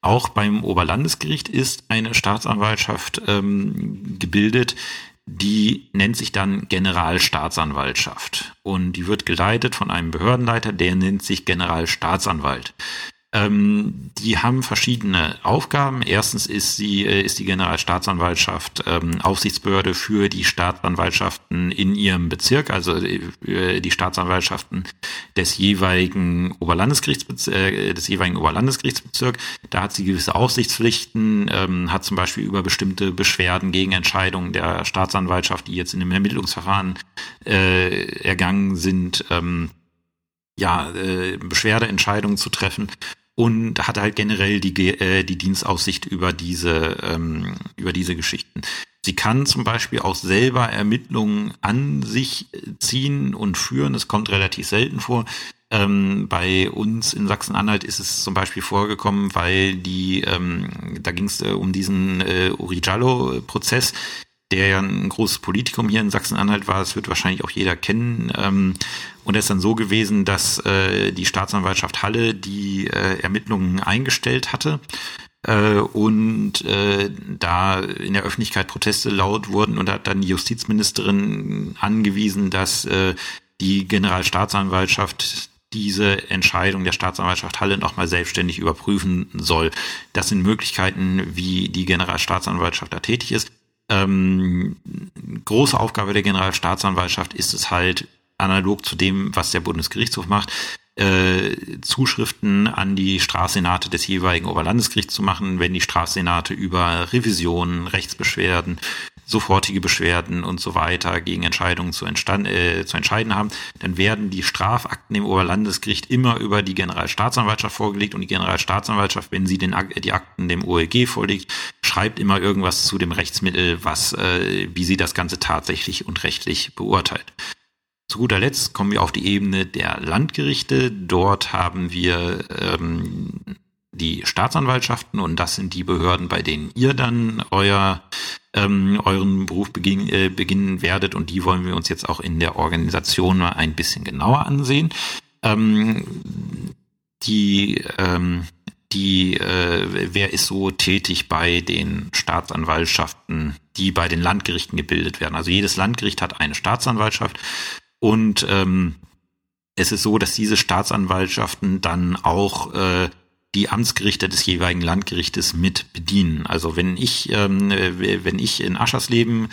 Auch beim Oberlandesgericht ist eine Staatsanwaltschaft ähm, gebildet, die nennt sich dann Generalstaatsanwaltschaft und die wird geleitet von einem Behördenleiter, der nennt sich Generalstaatsanwalt. Ähm, die haben verschiedene Aufgaben. Erstens ist sie äh, ist die Generalstaatsanwaltschaft ähm, Aufsichtsbehörde für die Staatsanwaltschaften in ihrem Bezirk, also äh, die Staatsanwaltschaften des jeweiligen Oberlandesgerichts äh, des jeweiligen Oberlandesgerichtsbezirk. Da hat sie gewisse Aufsichtspflichten, ähm, hat zum Beispiel über bestimmte Beschwerden gegen Entscheidungen der Staatsanwaltschaft, die jetzt in dem Ermittlungsverfahren äh, ergangen sind. Ähm, ja, äh, Beschwerdeentscheidungen zu treffen und hat halt generell die, äh, die Dienstaussicht über diese, ähm, über diese Geschichten. Sie kann zum Beispiel auch selber Ermittlungen an sich ziehen und führen. Das kommt relativ selten vor. Ähm, bei uns in Sachsen-Anhalt ist es zum Beispiel vorgekommen, weil die, ähm, da ging es äh, um diesen äh, Urigallo-Prozess, der ja ein großes Politikum hier in Sachsen-Anhalt war. Das wird wahrscheinlich auch jeder kennen. Ähm, und es ist dann so gewesen, dass äh, die Staatsanwaltschaft Halle die äh, Ermittlungen eingestellt hatte äh, und äh, da in der Öffentlichkeit Proteste laut wurden und hat dann die Justizministerin angewiesen, dass äh, die Generalstaatsanwaltschaft diese Entscheidung der Staatsanwaltschaft Halle nochmal selbstständig überprüfen soll. Das sind Möglichkeiten, wie die Generalstaatsanwaltschaft da tätig ist. Ähm, große Aufgabe der Generalstaatsanwaltschaft ist es halt, analog zu dem, was der Bundesgerichtshof macht, äh, Zuschriften an die Strafsenate des jeweiligen Oberlandesgerichts zu machen, wenn die Strafsenate über Revisionen, Rechtsbeschwerden, sofortige Beschwerden und so weiter gegen Entscheidungen zu, äh, zu entscheiden haben, dann werden die Strafakten im Oberlandesgericht immer über die Generalstaatsanwaltschaft vorgelegt und die Generalstaatsanwaltschaft, wenn sie den, die Akten dem OLG vorlegt, schreibt immer irgendwas zu dem Rechtsmittel, was, äh, wie sie das Ganze tatsächlich und rechtlich beurteilt. Zu guter Letzt kommen wir auf die Ebene der Landgerichte. Dort haben wir ähm, die Staatsanwaltschaften und das sind die Behörden, bei denen ihr dann euer ähm, euren Beruf beginn, äh, beginnen werdet und die wollen wir uns jetzt auch in der Organisation mal ein bisschen genauer ansehen. Ähm, die ähm, die äh, wer ist so tätig bei den Staatsanwaltschaften, die bei den Landgerichten gebildet werden. Also jedes Landgericht hat eine Staatsanwaltschaft und ähm, es ist so, dass diese Staatsanwaltschaften dann auch äh, die Amtsgerichte des jeweiligen Landgerichtes mit bedienen. Also wenn ich, ähm, wenn ich in Aschersleben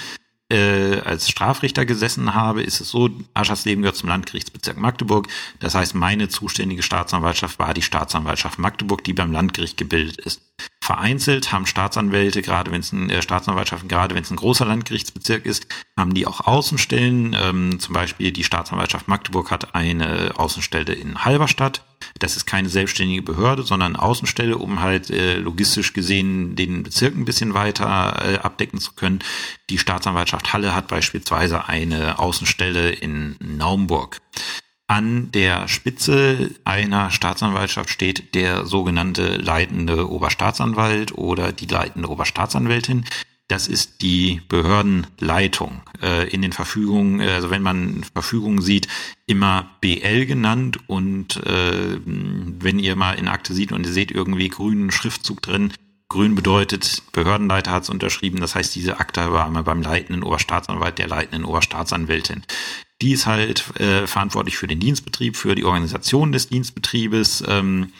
äh, als Strafrichter gesessen habe, ist es so, Aschersleben gehört zum Landgerichtsbezirk Magdeburg. Das heißt, meine zuständige Staatsanwaltschaft war die Staatsanwaltschaft Magdeburg, die beim Landgericht gebildet ist. Vereinzelt haben Staatsanwälte, gerade wenn es ein äh, Staatsanwaltschaften, gerade wenn es ein großer Landgerichtsbezirk ist, haben die auch Außenstellen. Ähm, zum Beispiel die Staatsanwaltschaft Magdeburg hat eine Außenstelle in Halberstadt. Das ist keine selbstständige Behörde, sondern Außenstelle, um halt äh, logistisch gesehen den Bezirk ein bisschen weiter äh, abdecken zu können. Die Staatsanwaltschaft Halle hat beispielsweise eine Außenstelle in Naumburg. An der Spitze einer Staatsanwaltschaft steht der sogenannte leitende Oberstaatsanwalt oder die leitende Oberstaatsanwältin. Das ist die Behördenleitung. Äh, in den Verfügungen, äh, also wenn man Verfügungen sieht, immer BL genannt und äh, wenn ihr mal in Akte sieht und ihr seht irgendwie grünen Schriftzug drin, grün bedeutet, Behördenleiter hat es unterschrieben, das heißt, diese Akte war immer beim leitenden Oberstaatsanwalt, der leitenden Oberstaatsanwältin. Die ist halt äh, verantwortlich für den Dienstbetrieb, für die Organisation des Dienstbetriebes, ähm,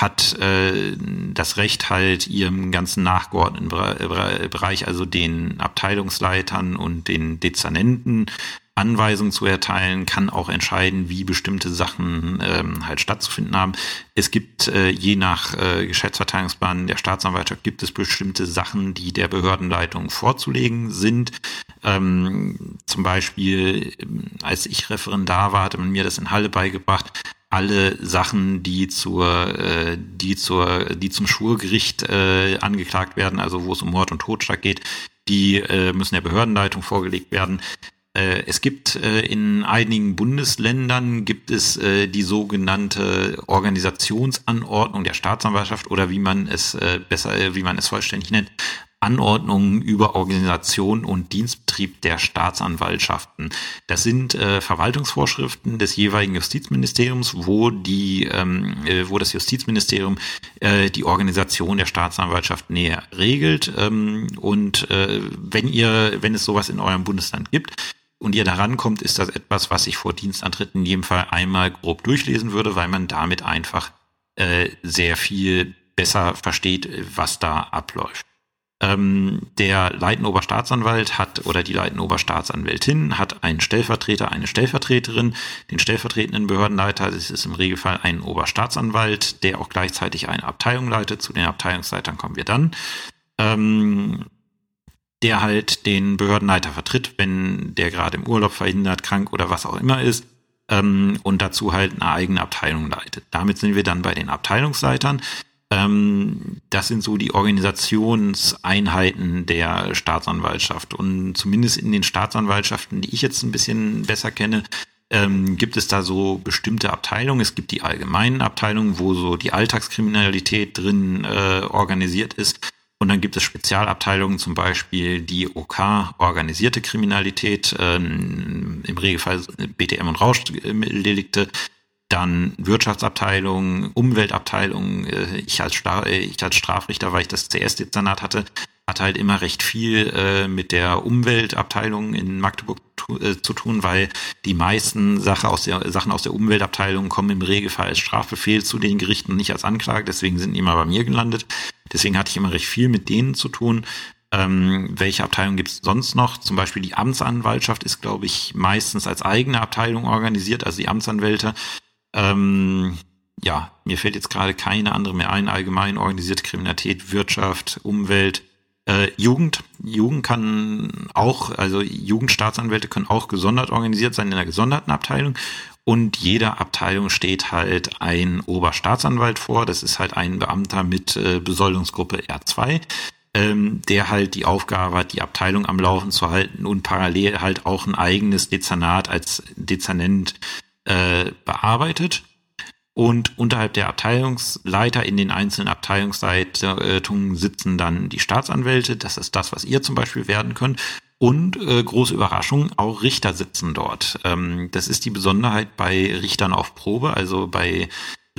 hat äh, das Recht halt ihrem ganzen nachgeordneten Bereich, also den Abteilungsleitern und den Dezernenten Anweisungen zu erteilen, kann auch entscheiden, wie bestimmte Sachen ähm, halt stattzufinden haben. Es gibt äh, je nach äh, Geschäftsverteilungsplan der Staatsanwaltschaft gibt es bestimmte Sachen, die der Behördenleitung vorzulegen sind. Ähm, zum Beispiel, ähm, als ich Referendar war, hatte man mir das in Halle beigebracht, alle Sachen, die zur, äh, die zur, die zum Schwurgericht äh, angeklagt werden, also wo es um Mord und Totschlag geht, die äh, müssen der Behördenleitung vorgelegt werden. Äh, es gibt äh, in einigen Bundesländern gibt es äh, die sogenannte Organisationsanordnung der Staatsanwaltschaft oder wie man es besser, wie man es vollständig nennt, Anordnungen über Organisation und Dienstbetrieb der Staatsanwaltschaften. Das sind Verwaltungsvorschriften des jeweiligen Justizministeriums, wo die, ähm, äh, wo das Justizministerium die Organisation der Staatsanwaltschaft näher regelt. Ähm, und wenn ihr, wenn es sowas in eurem Bundesland gibt, und ihr daran kommt, ist das etwas, was ich vor Dienstantritt in jedem Fall einmal grob durchlesen würde, weil man damit einfach äh, sehr viel besser versteht, was da abläuft. Ähm, der leitende Oberstaatsanwalt hat oder die leitende Oberstaatsanwältin hat einen Stellvertreter, eine Stellvertreterin, den stellvertretenden Behördenleiter. Das ist im Regelfall ein Oberstaatsanwalt, der auch gleichzeitig eine Abteilung leitet. Zu den Abteilungsleitern kommen wir dann. Ähm, der halt den Behördenleiter vertritt, wenn der gerade im Urlaub verhindert, krank oder was auch immer ist ähm, und dazu halt eine eigene Abteilung leitet. Damit sind wir dann bei den Abteilungsleitern. Ähm, das sind so die Organisationseinheiten der Staatsanwaltschaft und zumindest in den Staatsanwaltschaften, die ich jetzt ein bisschen besser kenne, ähm, gibt es da so bestimmte Abteilungen. Es gibt die allgemeinen Abteilungen, wo so die Alltagskriminalität drin äh, organisiert ist. Und dann gibt es Spezialabteilungen, zum Beispiel die OK organisierte Kriminalität, ähm, im Regelfall BTM und Rauschmitteldelikte, dann Wirtschaftsabteilung, Umweltabteilung. Äh, ich als, Stra äh, ich als Strafrichter, weil ich das CS-Dezernat hatte, hatte halt immer recht viel äh, mit der Umweltabteilung in Magdeburg äh, zu tun, weil die meisten Sache aus der, Sachen aus der Umweltabteilung kommen im Regelfall als Strafbefehl zu den Gerichten, nicht als Anklage. Deswegen sind die immer bei mir gelandet. Deswegen hatte ich immer recht viel mit denen zu tun. Ähm, welche Abteilung gibt es sonst noch? Zum Beispiel die Amtsanwaltschaft ist, glaube ich, meistens als eigene Abteilung organisiert, also die Amtsanwälte. Ähm, ja, mir fällt jetzt gerade keine andere mehr ein. Allgemein organisierte Kriminalität, Wirtschaft, Umwelt, äh, Jugend. Jugend kann auch, also Jugendstaatsanwälte können auch gesondert organisiert sein in einer gesonderten Abteilung und jeder Abteilung steht halt ein Oberstaatsanwalt vor. Das ist halt ein Beamter mit äh, Besoldungsgruppe R2, ähm, der halt die Aufgabe hat, die Abteilung am Laufen zu halten und parallel halt auch ein eigenes Dezernat als Dezernent äh, bearbeitet. Und unterhalb der Abteilungsleiter in den einzelnen Abteilungsleitungen sitzen dann die Staatsanwälte. Das ist das, was ihr zum Beispiel werden könnt. Und äh, große Überraschung, auch Richter sitzen dort. Ähm, das ist die Besonderheit bei Richtern auf Probe, also bei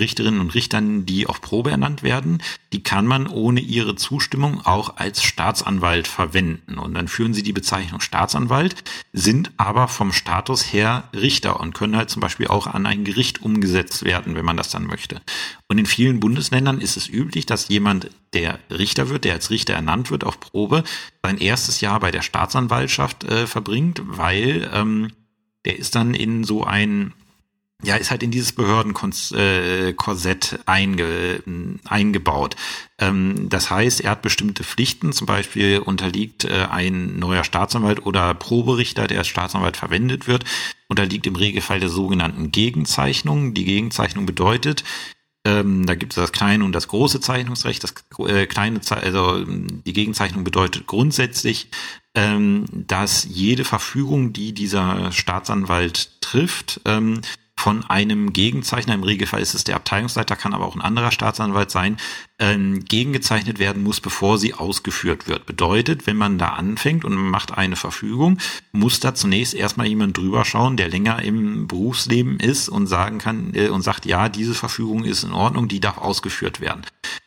Richterinnen und Richtern, die auf Probe ernannt werden, die kann man ohne ihre Zustimmung auch als Staatsanwalt verwenden. Und dann führen sie die Bezeichnung Staatsanwalt, sind aber vom Status her Richter und können halt zum Beispiel auch an ein Gericht umgesetzt werden, wenn man das dann möchte. Und in vielen Bundesländern ist es üblich, dass jemand, der Richter wird, der als Richter ernannt wird auf Probe, sein erstes Jahr bei der Staatsanwaltschaft äh, verbringt, weil ähm, der ist dann in so ein ja, ist halt in dieses Behördenkorsett einge, eingebaut. Ähm, das heißt, er hat bestimmte Pflichten, zum Beispiel unterliegt äh, ein neuer Staatsanwalt oder Proberichter, der als Staatsanwalt verwendet wird, unterliegt im Regelfall der sogenannten Gegenzeichnung. Die Gegenzeichnung bedeutet, ähm, da gibt es das kleine und das große Zeichnungsrecht. Das äh, kleine, also die Gegenzeichnung bedeutet grundsätzlich, ähm, dass jede Verfügung, die dieser Staatsanwalt trifft, von einem Gegenzeichner, im Regelfall ist es der Abteilungsleiter, kann aber auch ein anderer Staatsanwalt sein, ähm, gegengezeichnet werden muss, bevor sie ausgeführt wird. Bedeutet, wenn man da anfängt und macht eine Verfügung, muss da zunächst erstmal jemand drüber schauen, der länger im Berufsleben ist und sagen kann äh, und sagt, ja, diese Verfügung ist in Ordnung, die darf ausgeführt werden.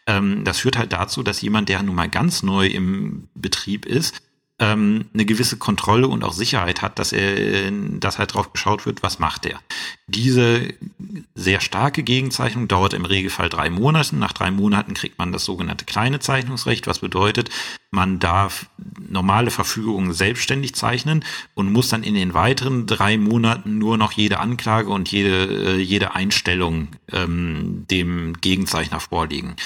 Ähm, das führt halt dazu, dass jemand, der nun mal ganz neu im Betrieb ist, ähm, eine gewisse Kontrolle und auch Sicherheit hat, dass er, dass halt drauf geschaut wird, was macht er. Diese sehr starke Gegenzeichnung dauert im Regelfall drei Monate. Nach drei Monaten kriegt man das sogenannte kleine Zeichnungsrecht, was bedeutet, man darf normale Verfügungen selbstständig zeichnen und muss dann in den weiteren drei Monaten nur noch jede Anklage und jede, äh, jede Einstellung ähm, dem Gegenzeichner vorlegen.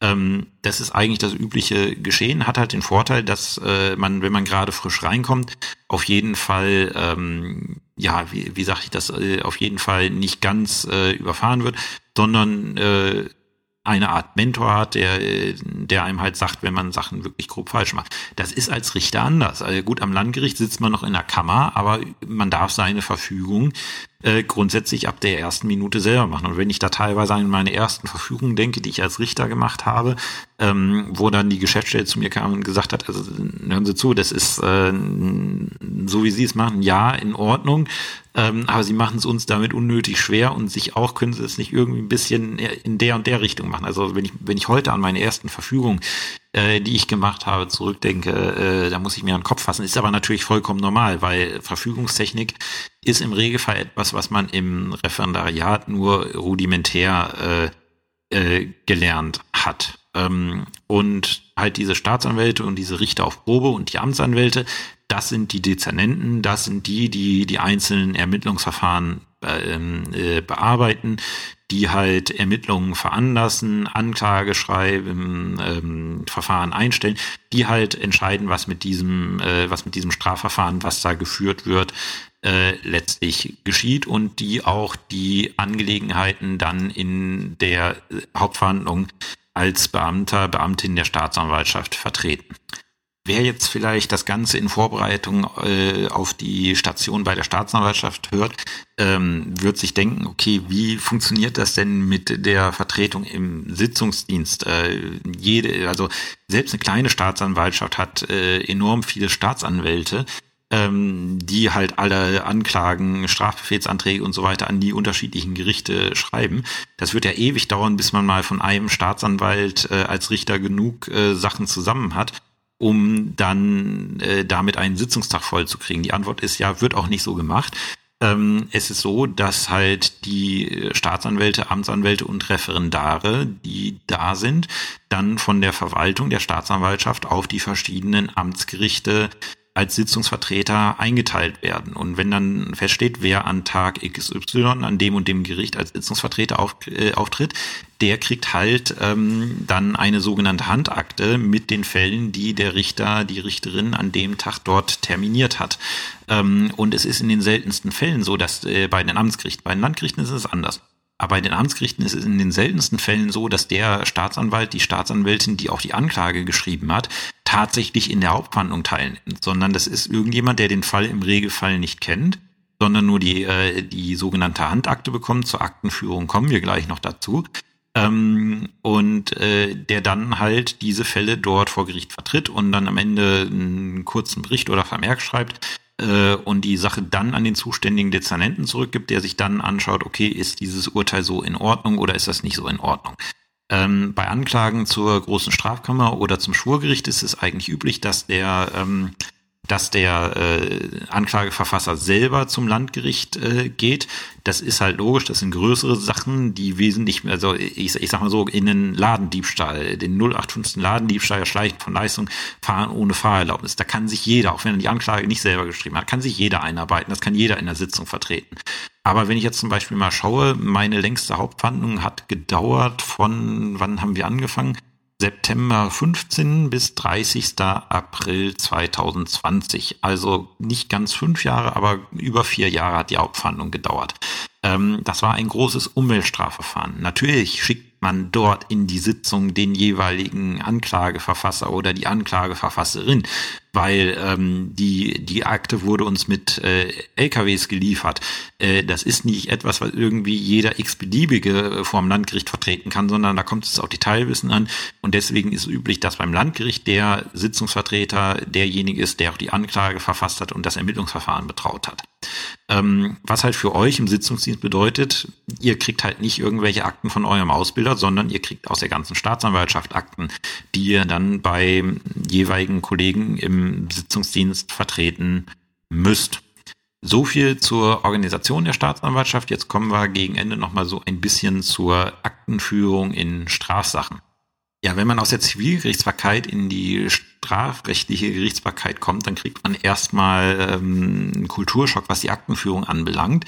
Ähm, das ist eigentlich das übliche Geschehen, hat halt den Vorteil, dass äh, man, wenn man gerade frisch reinkommt, auf jeden Fall, ähm, ja, wie, wie sage ich das, äh, auf jeden Fall nicht ganz äh, überfahren wird, sondern äh, eine Art Mentor hat, der, der einem halt sagt, wenn man Sachen wirklich grob falsch macht. Das ist als Richter anders. Also gut, am Landgericht sitzt man noch in der Kammer, aber man darf seine Verfügung äh, grundsätzlich ab der ersten Minute selber machen. Und wenn ich da teilweise an meine ersten Verfügungen denke, die ich als Richter gemacht habe, ähm, wo dann die Geschäftsstelle zu mir kam und gesagt hat, also hören Sie zu, das ist äh, so wie Sie es machen, ja, in Ordnung, ähm, aber Sie machen es uns damit unnötig schwer und sich auch können Sie es nicht irgendwie ein bisschen in der und der Richtung machen. Also wenn ich, wenn ich heute an meine ersten Verfügungen äh, die ich gemacht habe, zurückdenke, äh, da muss ich mir den Kopf fassen. Ist aber natürlich vollkommen normal, weil Verfügungstechnik ist im Regelfall etwas, was man im Referendariat nur rudimentär äh, äh, gelernt hat. Ähm, und halt diese Staatsanwälte und diese Richter auf Probe und die Amtsanwälte, das sind die Dezernenten, das sind die, die die einzelnen Ermittlungsverfahren bearbeiten, die halt Ermittlungen veranlassen, Anklage schreiben, ähm, Verfahren einstellen, die halt entscheiden, was mit diesem, äh, was mit diesem Strafverfahren, was da geführt wird, äh, letztlich geschieht und die auch die Angelegenheiten dann in der Hauptverhandlung als Beamter, Beamtin der Staatsanwaltschaft vertreten. Wer jetzt vielleicht das Ganze in Vorbereitung äh, auf die Station bei der Staatsanwaltschaft hört, ähm, wird sich denken, okay, wie funktioniert das denn mit der Vertretung im Sitzungsdienst? Äh, jede, also selbst eine kleine Staatsanwaltschaft hat äh, enorm viele Staatsanwälte, ähm, die halt alle Anklagen, Strafbefehlsanträge und so weiter an die unterschiedlichen Gerichte schreiben. Das wird ja ewig dauern, bis man mal von einem Staatsanwalt äh, als Richter genug äh, Sachen zusammen hat um dann äh, damit einen Sitzungstag voll zu kriegen? Die Antwort ist ja, wird auch nicht so gemacht. Ähm, es ist so, dass halt die Staatsanwälte, Amtsanwälte und Referendare, die da sind, dann von der Verwaltung der Staatsanwaltschaft auf die verschiedenen Amtsgerichte als Sitzungsvertreter eingeteilt werden. Und wenn dann feststeht, wer an Tag XY an dem und dem Gericht als Sitzungsvertreter auf, äh, auftritt, der kriegt halt ähm, dann eine sogenannte Handakte mit den Fällen, die der Richter, die Richterin an dem Tag dort terminiert hat. Ähm, und es ist in den seltensten Fällen so, dass äh, bei den Amtsgerichten, bei den Landgerichten ist es anders. Aber bei den Amtsgerichten ist es in den seltensten Fällen so, dass der Staatsanwalt, die Staatsanwältin, die auch die Anklage geschrieben hat, tatsächlich in der Hauptverhandlung teilnimmt, sondern das ist irgendjemand, der den Fall im Regelfall nicht kennt, sondern nur die, äh, die sogenannte Handakte bekommt. Zur Aktenführung kommen wir gleich noch dazu. Ähm, und äh, der dann halt diese Fälle dort vor Gericht vertritt und dann am Ende einen kurzen Bericht oder Vermerk schreibt, äh, und die Sache dann an den zuständigen Dezernenten zurückgibt, der sich dann anschaut, okay, ist dieses Urteil so in Ordnung oder ist das nicht so in Ordnung? Ähm, bei Anklagen zur großen Strafkammer oder zum Schwurgericht ist es eigentlich üblich, dass der ähm, dass der äh, Anklageverfasser selber zum Landgericht äh, geht. Das ist halt logisch, das sind größere Sachen, die wesentlich, also ich, ich sag mal so, in den Ladendiebstahl, den 0815 Ladendiebstahl, Schleichen von Leistung, fahren ohne Fahrerlaubnis. Da kann sich jeder, auch wenn er die Anklage nicht selber geschrieben hat, kann sich jeder einarbeiten, das kann jeder in der Sitzung vertreten. Aber wenn ich jetzt zum Beispiel mal schaue, meine längste Hauptverhandlung hat gedauert von, wann haben wir angefangen? September 15 bis 30. April 2020. Also nicht ganz fünf Jahre, aber über vier Jahre hat die Hauptverhandlung gedauert. Ähm, das war ein großes Umweltstrafverfahren. Natürlich schickt man dort in die Sitzung den jeweiligen Anklageverfasser oder die Anklageverfasserin, weil ähm, die, die Akte wurde uns mit äh, LKWs geliefert. Äh, das ist nicht etwas, was irgendwie jeder x-beliebige vor dem Landgericht vertreten kann, sondern da kommt es auf Detailwissen an. Und deswegen ist üblich, dass beim Landgericht der Sitzungsvertreter derjenige ist, der auch die Anklage verfasst hat und das Ermittlungsverfahren betraut hat. Ähm, was halt für euch im Sitzungsdienst bedeutet, ihr kriegt halt nicht irgendwelche Akten von eurem Ausbilder, sondern ihr kriegt aus der ganzen Staatsanwaltschaft Akten, die ihr dann bei jeweiligen Kollegen im Sitzungsdienst vertreten müsst. So viel zur Organisation der Staatsanwaltschaft. Jetzt kommen wir gegen Ende nochmal so ein bisschen zur Aktenführung in Strafsachen. Ja, wenn man aus der Zivilgerichtsbarkeit in die strafrechtliche Gerichtsbarkeit kommt, dann kriegt man erstmal ähm, einen Kulturschock, was die Aktenführung anbelangt.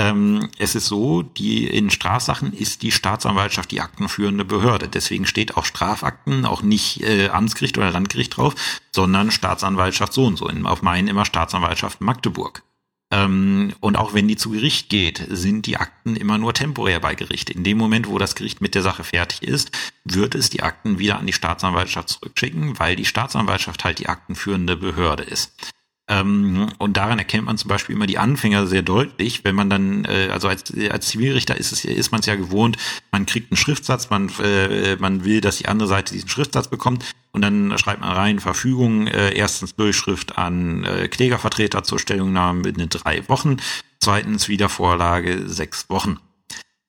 Ähm, es ist so, die in Strafsachen ist die Staatsanwaltschaft die aktenführende Behörde. Deswegen steht auch Strafakten auch nicht äh, Amtsgericht oder Landgericht drauf, sondern Staatsanwaltschaft so und so. Auf meinen immer Staatsanwaltschaft Magdeburg. Ähm, und auch wenn die zu Gericht geht, sind die Akten immer nur temporär bei Gericht. In dem Moment, wo das Gericht mit der Sache fertig ist, wird es die Akten wieder an die Staatsanwaltschaft zurückschicken, weil die Staatsanwaltschaft halt die aktenführende Behörde ist. Ähm, und daran erkennt man zum Beispiel immer die Anfänger sehr deutlich, wenn man dann, äh, also als, als Zivilrichter ist es ist man es ja gewohnt, man kriegt einen Schriftsatz, man, äh, man will, dass die andere Seite diesen Schriftsatz bekommt. Und dann schreibt man rein Verfügung, äh, erstens Durchschrift an äh, Klägervertreter zur Stellungnahme binnen drei Wochen, zweitens Wiedervorlage sechs Wochen.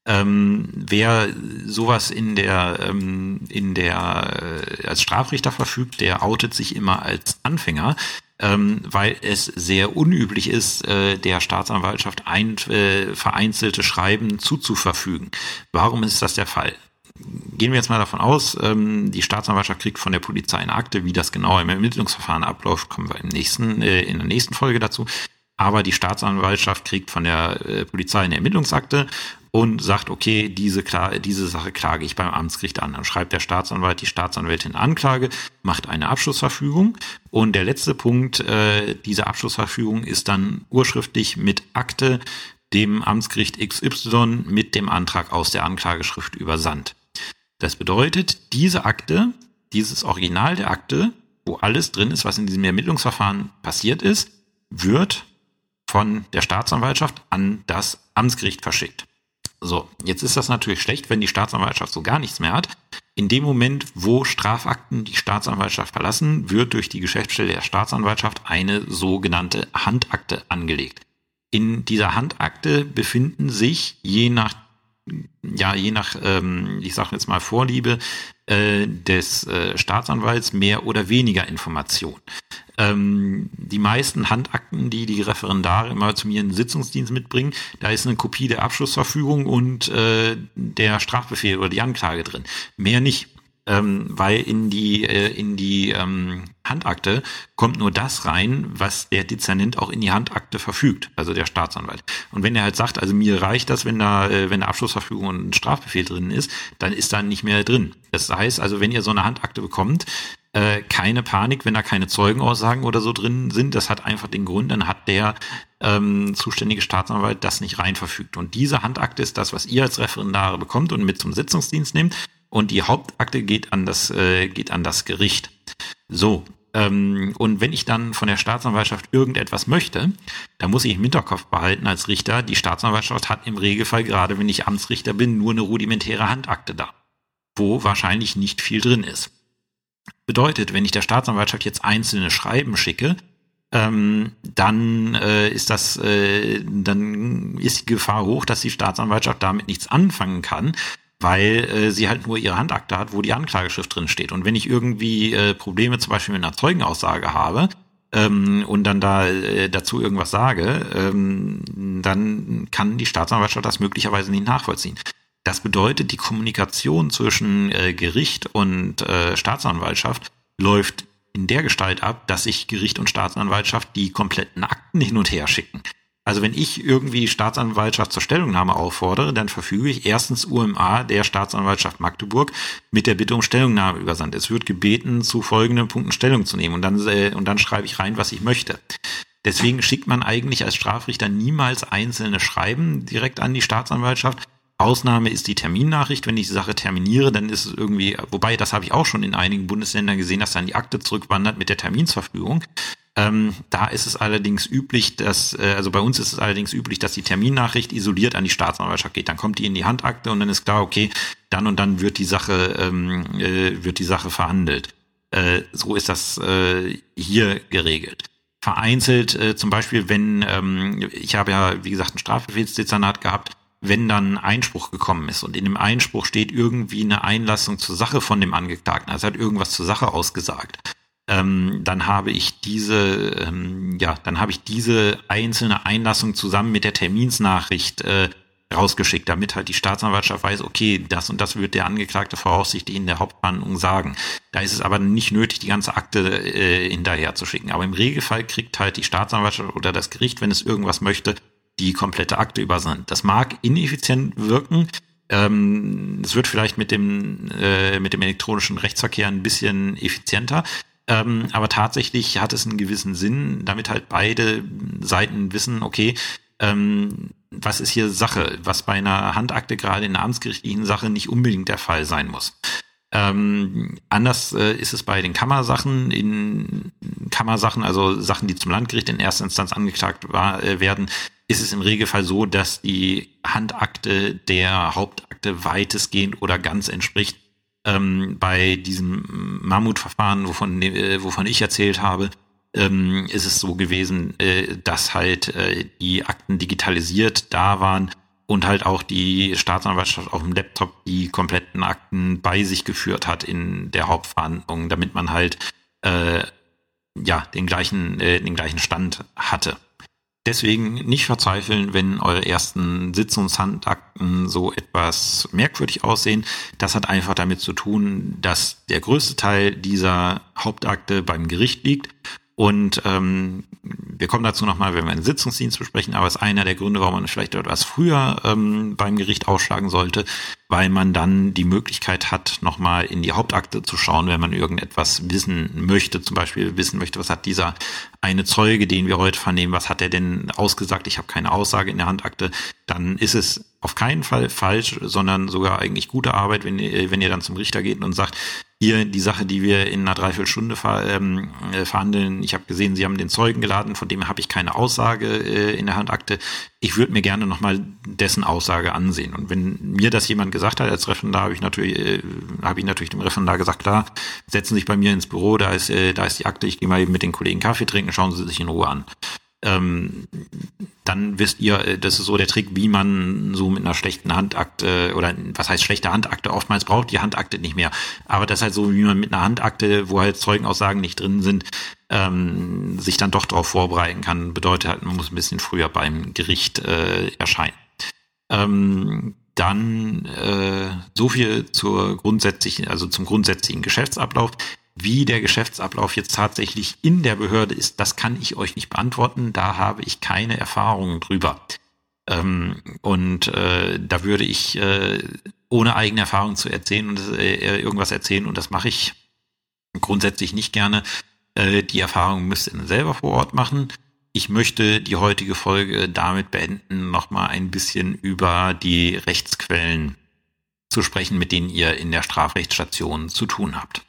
Ähm, wer sowas in der ähm, in der äh, als Strafrichter verfügt, der outet sich immer als Anfänger, ähm, weil es sehr unüblich ist, äh, der Staatsanwaltschaft ein, äh, vereinzelte Schreiben zuzuverfügen. Warum ist das der Fall? Gehen wir jetzt mal davon aus, ähm, die Staatsanwaltschaft kriegt von der Polizei eine Akte, wie das genau im Ermittlungsverfahren abläuft, kommen wir im nächsten, äh, in der nächsten Folge dazu. Aber die Staatsanwaltschaft kriegt von der äh, Polizei eine Ermittlungsakte und sagt, okay, diese, diese Sache klage ich beim Amtsgericht an. Dann schreibt der Staatsanwalt die Staatsanwältin Anklage, macht eine Abschlussverfügung und der letzte Punkt äh, dieser Abschlussverfügung ist dann urschriftlich mit Akte dem Amtsgericht XY mit dem Antrag aus der Anklageschrift übersandt. Das bedeutet, diese Akte, dieses Original der Akte, wo alles drin ist, was in diesem Ermittlungsverfahren passiert ist, wird von der Staatsanwaltschaft an das Amtsgericht verschickt. So, jetzt ist das natürlich schlecht, wenn die Staatsanwaltschaft so gar nichts mehr hat. In dem Moment, wo Strafakten die Staatsanwaltschaft verlassen, wird durch die Geschäftsstelle der Staatsanwaltschaft eine sogenannte Handakte angelegt. In dieser Handakte befinden sich je nach ja, je nach, ähm, ich sage jetzt mal Vorliebe äh, des äh, Staatsanwalts mehr oder weniger Information. Ähm, die meisten Handakten, die die Referendare immer zu mir in den Sitzungsdienst mitbringen, da ist eine Kopie der Abschlussverfügung und äh, der Strafbefehl oder die Anklage drin. Mehr nicht ähm, weil in die, äh, in die ähm, Handakte kommt nur das rein, was der Dezernent auch in die Handakte verfügt, also der Staatsanwalt. Und wenn er halt sagt, also mir reicht das, wenn da, äh, wenn eine Abschlussverfügung und ein Strafbefehl drin ist, dann ist da nicht mehr drin. Das heißt also, wenn ihr so eine Handakte bekommt, äh, keine Panik, wenn da keine Zeugenaussagen oder so drin sind. Das hat einfach den Grund, dann hat der ähm, zuständige Staatsanwalt das nicht rein verfügt. Und diese Handakte ist das, was ihr als Referendare bekommt und mit zum Sitzungsdienst nehmt und die Hauptakte geht an das, äh, geht an das Gericht. So, ähm, und wenn ich dann von der Staatsanwaltschaft irgendetwas möchte, dann muss ich im Hinterkopf behalten als Richter, die Staatsanwaltschaft hat im Regelfall, gerade wenn ich Amtsrichter bin, nur eine rudimentäre Handakte da, wo wahrscheinlich nicht viel drin ist. Bedeutet, wenn ich der Staatsanwaltschaft jetzt einzelne Schreiben schicke, ähm, dann äh, ist das, äh, dann ist die Gefahr hoch, dass die Staatsanwaltschaft damit nichts anfangen kann, weil äh, sie halt nur ihre Handakte hat, wo die Anklageschrift drin steht. Und wenn ich irgendwie äh, Probleme zum Beispiel mit einer Zeugenaussage habe ähm, und dann da äh, dazu irgendwas sage, ähm, dann kann die Staatsanwaltschaft das möglicherweise nicht nachvollziehen. Das bedeutet, die Kommunikation zwischen äh, Gericht und äh, Staatsanwaltschaft läuft in der Gestalt ab, dass sich Gericht und Staatsanwaltschaft die kompletten Akten hin und her schicken. Also wenn ich irgendwie Staatsanwaltschaft zur Stellungnahme auffordere, dann verfüge ich erstens UMA der Staatsanwaltschaft Magdeburg mit der Bitte um Stellungnahme übersandt. Es wird gebeten, zu folgenden Punkten Stellung zu nehmen und dann, äh, und dann schreibe ich rein, was ich möchte. Deswegen schickt man eigentlich als Strafrichter niemals einzelne Schreiben direkt an die Staatsanwaltschaft. Ausnahme ist die Terminnachricht. Wenn ich die Sache terminiere, dann ist es irgendwie, wobei das habe ich auch schon in einigen Bundesländern gesehen, dass dann die Akte zurückwandert mit der Terminsverfügung. Ähm, da ist es allerdings üblich, dass, äh, also bei uns ist es allerdings üblich, dass die Terminnachricht isoliert an die Staatsanwaltschaft geht. Dann kommt die in die Handakte und dann ist klar, okay, dann und dann wird die Sache, ähm, äh, wird die Sache verhandelt. Äh, so ist das äh, hier geregelt. Vereinzelt, äh, zum Beispiel, wenn, ähm, ich habe ja, wie gesagt, ein Strafbefehlsdezernat gehabt, wenn dann Einspruch gekommen ist und in dem Einspruch steht irgendwie eine Einlassung zur Sache von dem Angeklagten, also hat irgendwas zur Sache ausgesagt ähm, dann habe ich diese, ähm, ja, dann habe ich diese einzelne Einlassung zusammen mit der Terminsnachricht äh, rausgeschickt, damit halt die Staatsanwaltschaft weiß, okay, das und das wird der Angeklagte voraussichtlich in der Hauptverhandlung sagen. Da ist es aber nicht nötig, die ganze Akte äh, hinterher zu schicken. Aber im Regelfall kriegt halt die Staatsanwaltschaft oder das Gericht, wenn es irgendwas möchte, die komplette Akte übersandt. Das mag ineffizient wirken. Ähm, es wird vielleicht mit dem, äh, mit dem elektronischen Rechtsverkehr ein bisschen effizienter. Ähm, aber tatsächlich hat es einen gewissen Sinn, damit halt beide Seiten wissen, okay, ähm, was ist hier Sache, was bei einer Handakte gerade in einer amtsgerichtlichen Sache nicht unbedingt der Fall sein muss. Ähm, anders äh, ist es bei den Kammersachen. In Kammersachen, also Sachen, die zum Landgericht in erster Instanz angeklagt war, äh, werden, ist es im Regelfall so, dass die Handakte der Hauptakte weitestgehend oder ganz entspricht. Ähm, bei diesem Mammutverfahren, wovon, äh, wovon ich erzählt habe, ähm, ist es so gewesen, äh, dass halt äh, die Akten digitalisiert da waren und halt auch die Staatsanwaltschaft auf dem Laptop die kompletten Akten bei sich geführt hat in der Hauptverhandlung, damit man halt äh, ja den gleichen äh, den gleichen Stand hatte. Deswegen nicht verzweifeln, wenn eure ersten Sitzungshandakten so etwas merkwürdig aussehen. Das hat einfach damit zu tun, dass der größte Teil dieser Hauptakte beim Gericht liegt und ähm, wir kommen dazu nochmal, wenn wir einen Sitzungsdienst besprechen, aber es ist einer der Gründe, warum man vielleicht etwas früher ähm, beim Gericht ausschlagen sollte, weil man dann die Möglichkeit hat, nochmal in die Hauptakte zu schauen, wenn man irgendetwas wissen möchte, zum Beispiel wissen möchte, was hat dieser eine Zeuge, den wir heute vernehmen, was hat er denn ausgesagt, ich habe keine Aussage in der Handakte, dann ist es auf keinen Fall falsch, sondern sogar eigentlich gute Arbeit, wenn ihr, wenn ihr dann zum Richter geht und sagt, hier die Sache, die wir in einer Dreiviertelstunde ver, ähm, äh, verhandeln. Ich habe gesehen, Sie haben den Zeugen geladen, von dem habe ich keine Aussage äh, in der Handakte. Ich würde mir gerne nochmal dessen Aussage ansehen. Und wenn mir das jemand gesagt hat als Referendar, habe ich natürlich, äh, habe ich natürlich dem Referendar gesagt, klar, setzen Sie sich bei mir ins Büro, da ist, äh, da ist die Akte, ich gehe mal eben mit den Kollegen Kaffee trinken, schauen Sie sich in Ruhe an ähm, dann wisst ihr, äh, das ist so der Trick, wie man so mit einer schlechten Handakte oder was heißt schlechte Handakte, oftmals braucht die Handakte nicht mehr. Aber das ist halt so, wie man mit einer Handakte, wo halt Zeugenaussagen nicht drin sind, ähm, sich dann doch darauf vorbereiten kann. Bedeutet halt, man muss ein bisschen früher beim Gericht äh, erscheinen. Ähm, dann äh, so viel zur grundsätzlichen, also zum grundsätzlichen Geschäftsablauf. Wie der Geschäftsablauf jetzt tatsächlich in der Behörde ist, das kann ich euch nicht beantworten. Da habe ich keine Erfahrungen drüber. Ähm, und äh, da würde ich äh, ohne eigene Erfahrung zu erzählen und äh, irgendwas erzählen und das mache ich grundsätzlich nicht gerne. Äh, die Erfahrung müsst ihr selber vor Ort machen. Ich möchte die heutige Folge damit beenden, nochmal ein bisschen über die Rechtsquellen zu sprechen, mit denen ihr in der Strafrechtsstation zu tun habt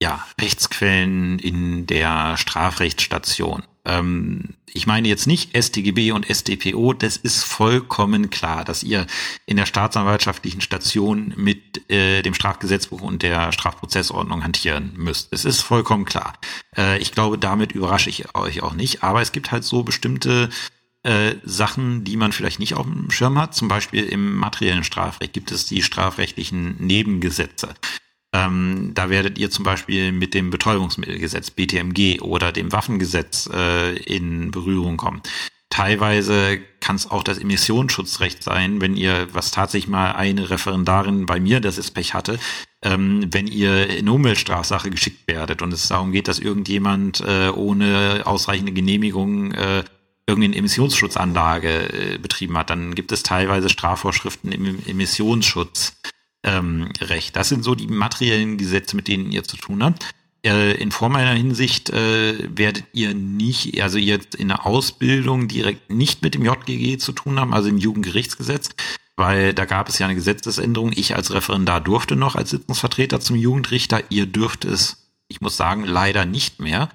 ja, Rechtsquellen in der Strafrechtsstation. Ähm, ich meine jetzt nicht StGB und StPO, das ist vollkommen klar, dass ihr in der staatsanwaltschaftlichen Station mit äh, dem Strafgesetzbuch und der Strafprozessordnung hantieren müsst. Es ist vollkommen klar. Äh, ich glaube, damit überrasche ich euch auch nicht, aber es gibt halt so bestimmte äh, Sachen, die man vielleicht nicht auf dem Schirm hat. Zum Beispiel im materiellen Strafrecht gibt es die strafrechtlichen Nebengesetze. Ähm, da werdet ihr zum Beispiel mit dem Betäubungsmittelgesetz BTMG oder dem Waffengesetz äh, in Berührung kommen. Teilweise kann es auch das Emissionsschutzrecht sein, wenn ihr, was tatsächlich mal eine Referendarin bei mir, das ist Pech hatte, ähm, wenn ihr in Umweltstrafsache geschickt werdet und es darum geht, dass irgendjemand äh, ohne ausreichende Genehmigung äh, irgendeine Emissionsschutzanlage äh, betrieben hat, dann gibt es teilweise Strafvorschriften im Emissionsschutz ähm, Recht. Das sind so die materiellen Gesetze, mit denen ihr zu tun habt. Äh, in formeller Hinsicht äh, werdet ihr nicht, also ihr in der Ausbildung direkt nicht mit dem JGG zu tun haben, also im Jugendgerichtsgesetz, weil da gab es ja eine Gesetzesänderung. Ich als Referendar durfte noch als Sitzungsvertreter zum Jugendrichter. Ihr dürft es, ich muss sagen, leider nicht mehr.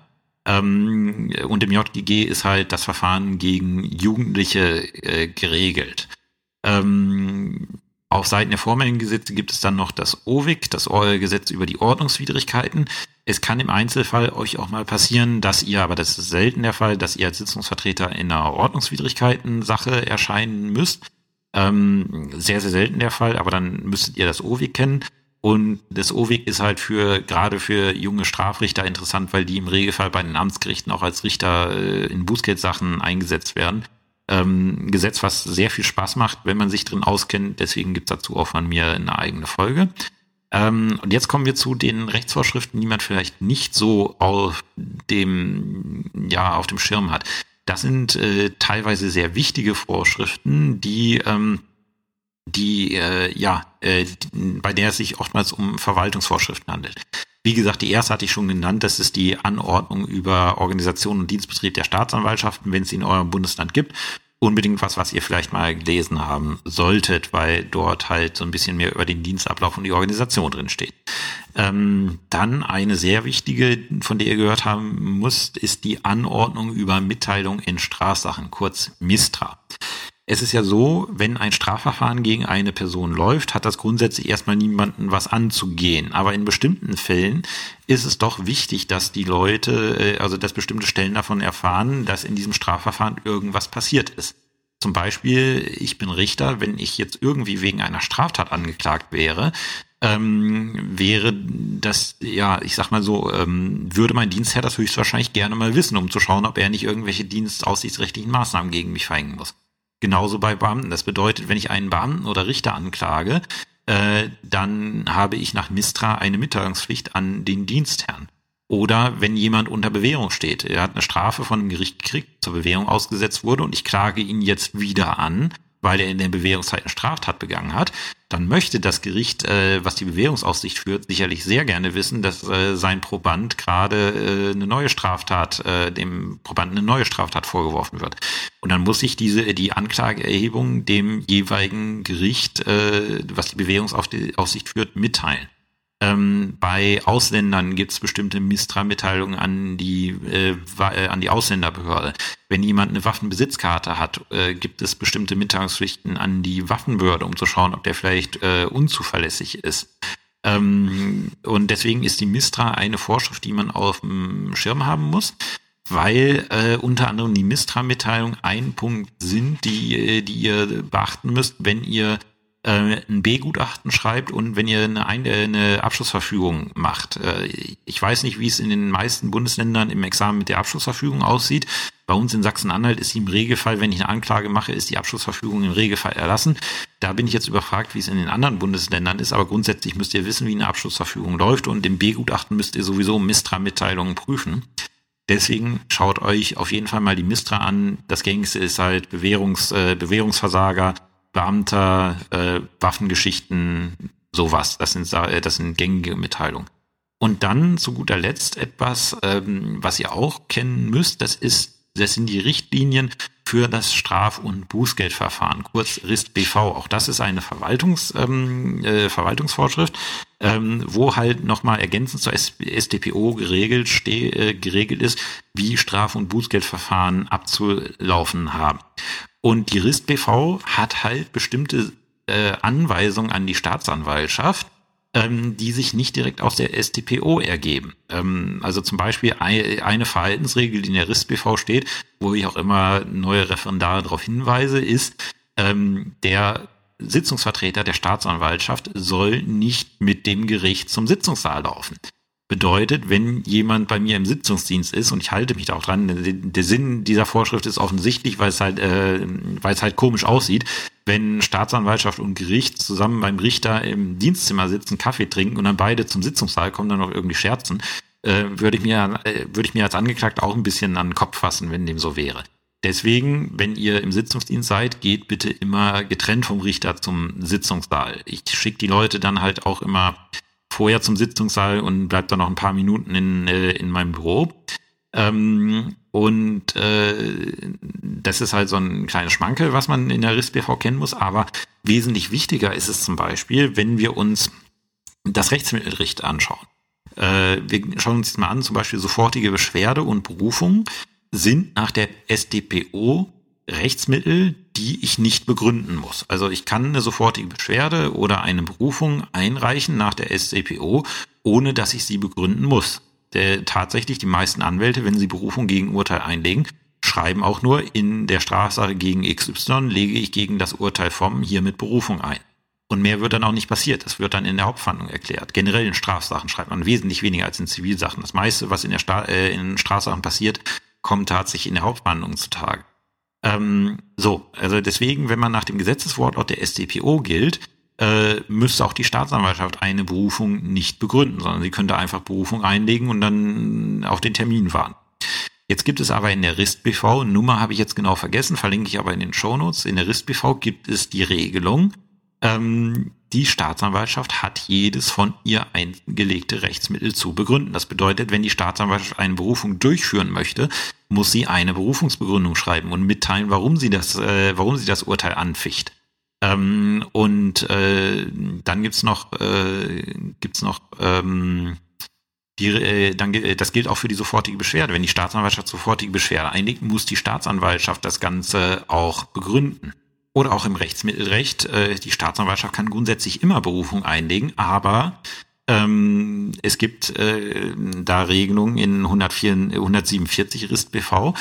Ähm, und im JGG ist halt das Verfahren gegen Jugendliche äh, geregelt. Ähm, auf Seiten der formellen Gesetze gibt es dann noch das OWIG, das Gesetz über die Ordnungswidrigkeiten. Es kann im Einzelfall euch auch mal passieren, dass ihr, aber das ist selten der Fall, dass ihr als Sitzungsvertreter in einer Ordnungswidrigkeiten-Sache erscheinen müsst. Ähm, sehr, sehr selten der Fall, aber dann müsstet ihr das OWIG kennen. Und das OWIG ist halt für gerade für junge Strafrichter interessant, weil die im Regelfall bei den Amtsgerichten auch als Richter äh, in Bußgeldsachen eingesetzt werden. Ähm, Gesetz, was sehr viel Spaß macht, wenn man sich drin auskennt. Deswegen gibt's dazu auch von mir eine eigene Folge. Ähm, und jetzt kommen wir zu den Rechtsvorschriften, die man vielleicht nicht so auf dem, ja, auf dem Schirm hat. Das sind äh, teilweise sehr wichtige Vorschriften, die ähm, die äh, ja, äh, bei der es sich oftmals um Verwaltungsvorschriften handelt. Wie gesagt, die erste hatte ich schon genannt, das ist die Anordnung über Organisation und Dienstbetrieb der Staatsanwaltschaften, wenn es in eurem Bundesland gibt. Unbedingt was, was ihr vielleicht mal gelesen haben solltet, weil dort halt so ein bisschen mehr über den Dienstablauf und die Organisation drin steht. Ähm, dann eine sehr wichtige, von der ihr gehört haben müsst, ist die Anordnung über Mitteilung in Strafsachen, kurz MISTRA. Es ist ja so, wenn ein Strafverfahren gegen eine Person läuft, hat das grundsätzlich erstmal niemanden was anzugehen. Aber in bestimmten Fällen ist es doch wichtig, dass die Leute, äh, also dass bestimmte Stellen davon erfahren, dass in diesem Strafverfahren irgendwas passiert ist. Zum Beispiel, ich bin Richter, wenn ich jetzt irgendwie wegen einer Straftat angeklagt wäre, ähm, wäre das, ja, ich sag mal so, ähm, würde mein Dienstherr das höchstwahrscheinlich gerne mal wissen, um zu schauen, ob er nicht irgendwelche dienstaussichtsrechtlichen Maßnahmen gegen mich verhängen muss. Genauso bei Beamten. Das bedeutet, wenn ich einen Beamten oder Richter anklage, äh, dann habe ich nach Mistra eine Mitteilungspflicht an den Dienstherrn. Oder wenn jemand unter Bewährung steht, er hat eine Strafe von einem Gericht gekriegt, zur Bewährung ausgesetzt wurde und ich klage ihn jetzt wieder an, weil er in der Bewährungszeit eine Straftat begangen hat, dann möchte das Gericht, äh, was die Bewährungsaussicht führt, sicherlich sehr gerne wissen, dass äh, sein Proband gerade äh, eine neue Straftat, äh, dem Probanden eine neue Straftat vorgeworfen wird. Und dann muss sich diese die Anklageerhebung dem jeweiligen Gericht, äh, was die Bewährungsaussicht führt, mitteilen. Ähm, bei Ausländern gibt es bestimmte Mistra-Mitteilungen an die äh, äh, an die Ausländerbehörde. Wenn jemand eine Waffenbesitzkarte hat, äh, gibt es bestimmte Mitteilungspflichten an die Waffenbehörde, um zu schauen, ob der vielleicht äh, unzuverlässig ist. Ähm, und deswegen ist die Mistra eine Vorschrift, die man auf dem Schirm haben muss weil äh, unter anderem die Mistra-Mitteilung ein Punkt sind, die, äh, die ihr beachten müsst, wenn ihr ein B-Gutachten schreibt und wenn ihr eine, eine Abschlussverfügung macht. Äh, ich weiß nicht, wie es in den meisten Bundesländern im Examen mit der Abschlussverfügung aussieht. Bei uns in Sachsen-Anhalt ist sie im Regelfall, wenn ich eine Anklage mache, ist die Abschlussverfügung im Regelfall erlassen. Da bin ich jetzt überfragt, wie es in den anderen Bundesländern ist, aber grundsätzlich müsst ihr wissen, wie eine Abschlussverfügung läuft und im B-Gutachten müsst ihr sowieso Mistra-Mitteilungen prüfen. Deswegen schaut euch auf jeden Fall mal die Mistra an. Das gängigste ist halt Bewährungs, äh, Bewährungsversager, Beamter, äh, Waffengeschichten, sowas. Das sind, äh, das sind gängige Mitteilungen. Und dann zu guter Letzt etwas, ähm, was ihr auch kennen müsst, das ist, das sind die Richtlinien für das Straf- und Bußgeldverfahren, kurz RIST-BV. Auch das ist eine Verwaltungs, ähm, äh, Verwaltungsvorschrift, ähm, wo halt nochmal ergänzend zur StPO geregelt, steh, äh, geregelt ist, wie Straf- und Bußgeldverfahren abzulaufen haben. Und die RIST BV hat halt bestimmte äh, Anweisungen an die Staatsanwaltschaft, ähm, die sich nicht direkt aus der StPO ergeben. Ähm, also zum Beispiel ein, eine Verhaltensregel, die in der RIST BV steht, wo ich auch immer neue Referendare darauf hinweise, ist, ähm, der Sitzungsvertreter der Staatsanwaltschaft soll nicht mit dem Gericht zum Sitzungssaal laufen. Bedeutet, wenn jemand bei mir im Sitzungsdienst ist und ich halte mich da auch dran, der Sinn dieser Vorschrift ist offensichtlich, weil es halt, äh, weil es halt komisch aussieht, wenn Staatsanwaltschaft und Gericht zusammen beim Richter im Dienstzimmer sitzen, Kaffee trinken und dann beide zum Sitzungssaal kommen, dann noch irgendwie scherzen, äh, würde ich mir, äh, würde ich mir als Angeklagter auch ein bisschen an den Kopf fassen, wenn dem so wäre. Deswegen, wenn ihr im Sitzungsdienst seid, geht bitte immer getrennt vom Richter zum Sitzungssaal. Ich schicke die Leute dann halt auch immer vorher zum Sitzungssaal und bleibt dann noch ein paar Minuten in, äh, in meinem Büro. Ähm, und äh, das ist halt so ein kleines Schmankel, was man in der RIS-BV kennen muss. Aber wesentlich wichtiger ist es zum Beispiel, wenn wir uns das Rechtsmittelrecht anschauen. Äh, wir schauen uns jetzt mal an, zum Beispiel sofortige Beschwerde und Berufung sind nach der SDPO Rechtsmittel, die ich nicht begründen muss. Also ich kann eine sofortige Beschwerde oder eine Berufung einreichen nach der SCPO, ohne dass ich sie begründen muss. Der, tatsächlich die meisten Anwälte, wenn sie Berufung gegen Urteil einlegen, schreiben auch nur in der Strafsache gegen XY lege ich gegen das Urteil vom hier mit Berufung ein. Und mehr wird dann auch nicht passiert. Das wird dann in der Hauptverhandlung erklärt. Generell in Strafsachen schreibt man wesentlich weniger als in Zivilsachen. Das meiste, was in, der Sta äh, in Strafsachen passiert, kommt tatsächlich in der Hauptverhandlung zutage. Ähm, so, also deswegen, wenn man nach dem Gesetzeswortlaut der StPO gilt, äh, müsste auch die Staatsanwaltschaft eine Berufung nicht begründen, sondern sie könnte einfach Berufung einlegen und dann auf den Termin warten. Jetzt gibt es aber in der RIST-BV, Nummer habe ich jetzt genau vergessen, verlinke ich aber in den Shownotes, in der RIST-BV gibt es die Regelung, ähm, die Staatsanwaltschaft hat jedes von ihr eingelegte Rechtsmittel zu begründen. Das bedeutet, wenn die Staatsanwaltschaft eine Berufung durchführen möchte, muss sie eine Berufungsbegründung schreiben und mitteilen, warum sie das, äh, warum sie das Urteil anficht. Ähm, und äh, dann gibt's noch, äh, gibt's noch ähm, die, äh, dann, das gilt auch für die sofortige Beschwerde. Wenn die Staatsanwaltschaft sofortige Beschwerde einlegt, muss die Staatsanwaltschaft das Ganze auch begründen. Oder auch im Rechtsmittelrecht, äh, die Staatsanwaltschaft kann grundsätzlich immer Berufung einlegen, aber ähm, es gibt äh, da Regelungen in 104, 147 RIST BV,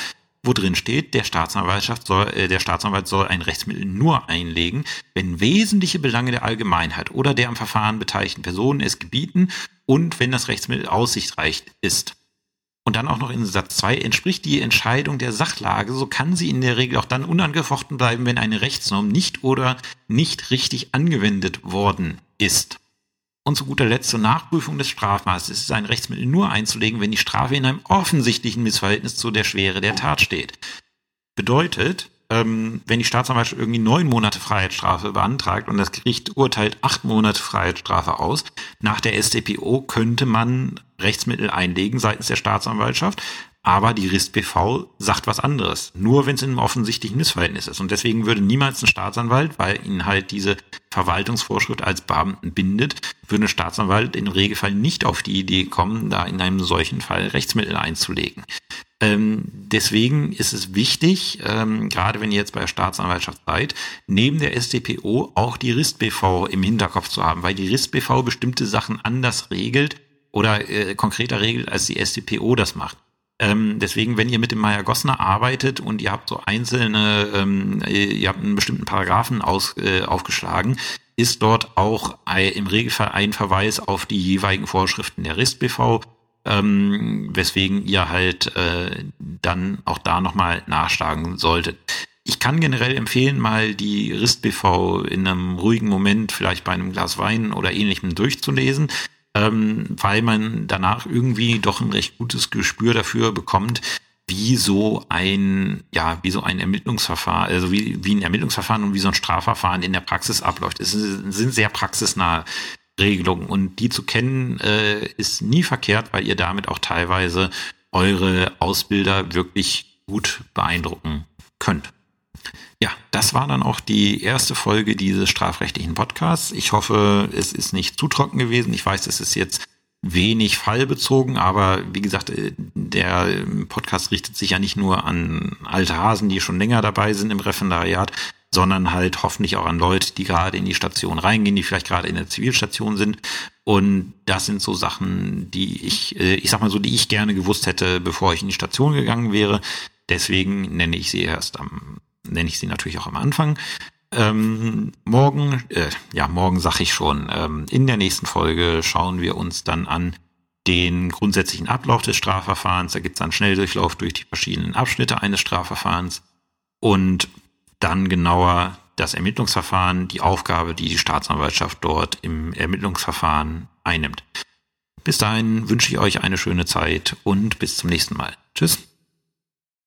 wo drin steht, der Staatsanwaltschaft soll, äh, der Staatsanwalt soll ein Rechtsmittel nur einlegen, wenn wesentliche Belange der Allgemeinheit oder der am Verfahren beteiligten Personen es gebieten und wenn das Rechtsmittel aussichtreich ist. Und dann auch noch in Satz 2 entspricht die Entscheidung der Sachlage, so kann sie in der Regel auch dann unangefochten bleiben, wenn eine Rechtsnorm nicht oder nicht richtig angewendet worden ist. Und zu guter Letzt zur Nachprüfung des Strafmaßes ist ein Rechtsmittel nur einzulegen, wenn die Strafe in einem offensichtlichen Missverhältnis zu der Schwere der Tat steht. Bedeutet, ähm, wenn die Staatsanwaltschaft irgendwie neun Monate Freiheitsstrafe beantragt und das Gericht urteilt acht Monate Freiheitsstrafe aus, nach der StPO könnte man Rechtsmittel einlegen seitens der Staatsanwaltschaft, aber die RIST-BV sagt was anderes. Nur wenn es in einem offensichtlichen Missverhältnis ist. Und deswegen würde niemals ein Staatsanwalt, weil ihn halt diese Verwaltungsvorschrift als Beamten bindet, würde ein Staatsanwalt im Regelfall nicht auf die Idee kommen, da in einem solchen Fall Rechtsmittel einzulegen. Ähm, deswegen ist es wichtig, ähm, gerade wenn ihr jetzt bei der Staatsanwaltschaft seid, neben der StPO auch die RIST-BV im Hinterkopf zu haben, weil die RIST-BV bestimmte Sachen anders regelt oder äh, konkreter regelt, als die StPO das macht. Ähm, deswegen, wenn ihr mit dem Meier Gossner arbeitet und ihr habt so einzelne, ähm, ihr habt einen bestimmten Paragraphen aus, äh, aufgeschlagen, ist dort auch im Regelfall ein Verweis auf die jeweiligen Vorschriften der RIST-BV ähm, weswegen ihr halt äh, dann auch da nochmal nachschlagen solltet. Ich kann generell empfehlen, mal die RIST-BV in einem ruhigen Moment, vielleicht bei einem Glas Wein oder ähnlichem durchzulesen, ähm, weil man danach irgendwie doch ein recht gutes Gespür dafür bekommt, wie so ein, ja, wie so ein Ermittlungsverfahren, also wie, wie ein Ermittlungsverfahren und wie so ein Strafverfahren in der Praxis abläuft. Es sind sehr praxisnah Regelung. Und die zu kennen, äh, ist nie verkehrt, weil ihr damit auch teilweise eure Ausbilder wirklich gut beeindrucken könnt. Ja, das war dann auch die erste Folge dieses strafrechtlichen Podcasts. Ich hoffe, es ist nicht zu trocken gewesen. Ich weiß, es ist jetzt wenig fallbezogen, aber wie gesagt, äh, der Podcast richtet sich ja nicht nur an alte Hasen, die schon länger dabei sind im Referendariat, sondern halt hoffentlich auch an Leute, die gerade in die Station reingehen, die vielleicht gerade in der Zivilstation sind. Und das sind so Sachen, die ich, äh, ich sag mal so, die ich gerne gewusst hätte, bevor ich in die Station gegangen wäre. Deswegen nenne ich sie erst am, nenne ich sie natürlich auch am Anfang. Ähm, morgen, äh, ja, morgen sag ich schon, ähm, in der nächsten Folge schauen wir uns dann an den grundsätzlichen Ablauf des Strafverfahrens. Da gibt es einen Schnelldurchlauf durch die verschiedenen Abschnitte eines Strafverfahrens. Und dann genauer das Ermittlungsverfahren, die Aufgabe, die die Staatsanwaltschaft dort im Ermittlungsverfahren einnimmt. Bis dahin wünsche ich euch eine schöne Zeit und bis zum nächsten Mal. Tschüss.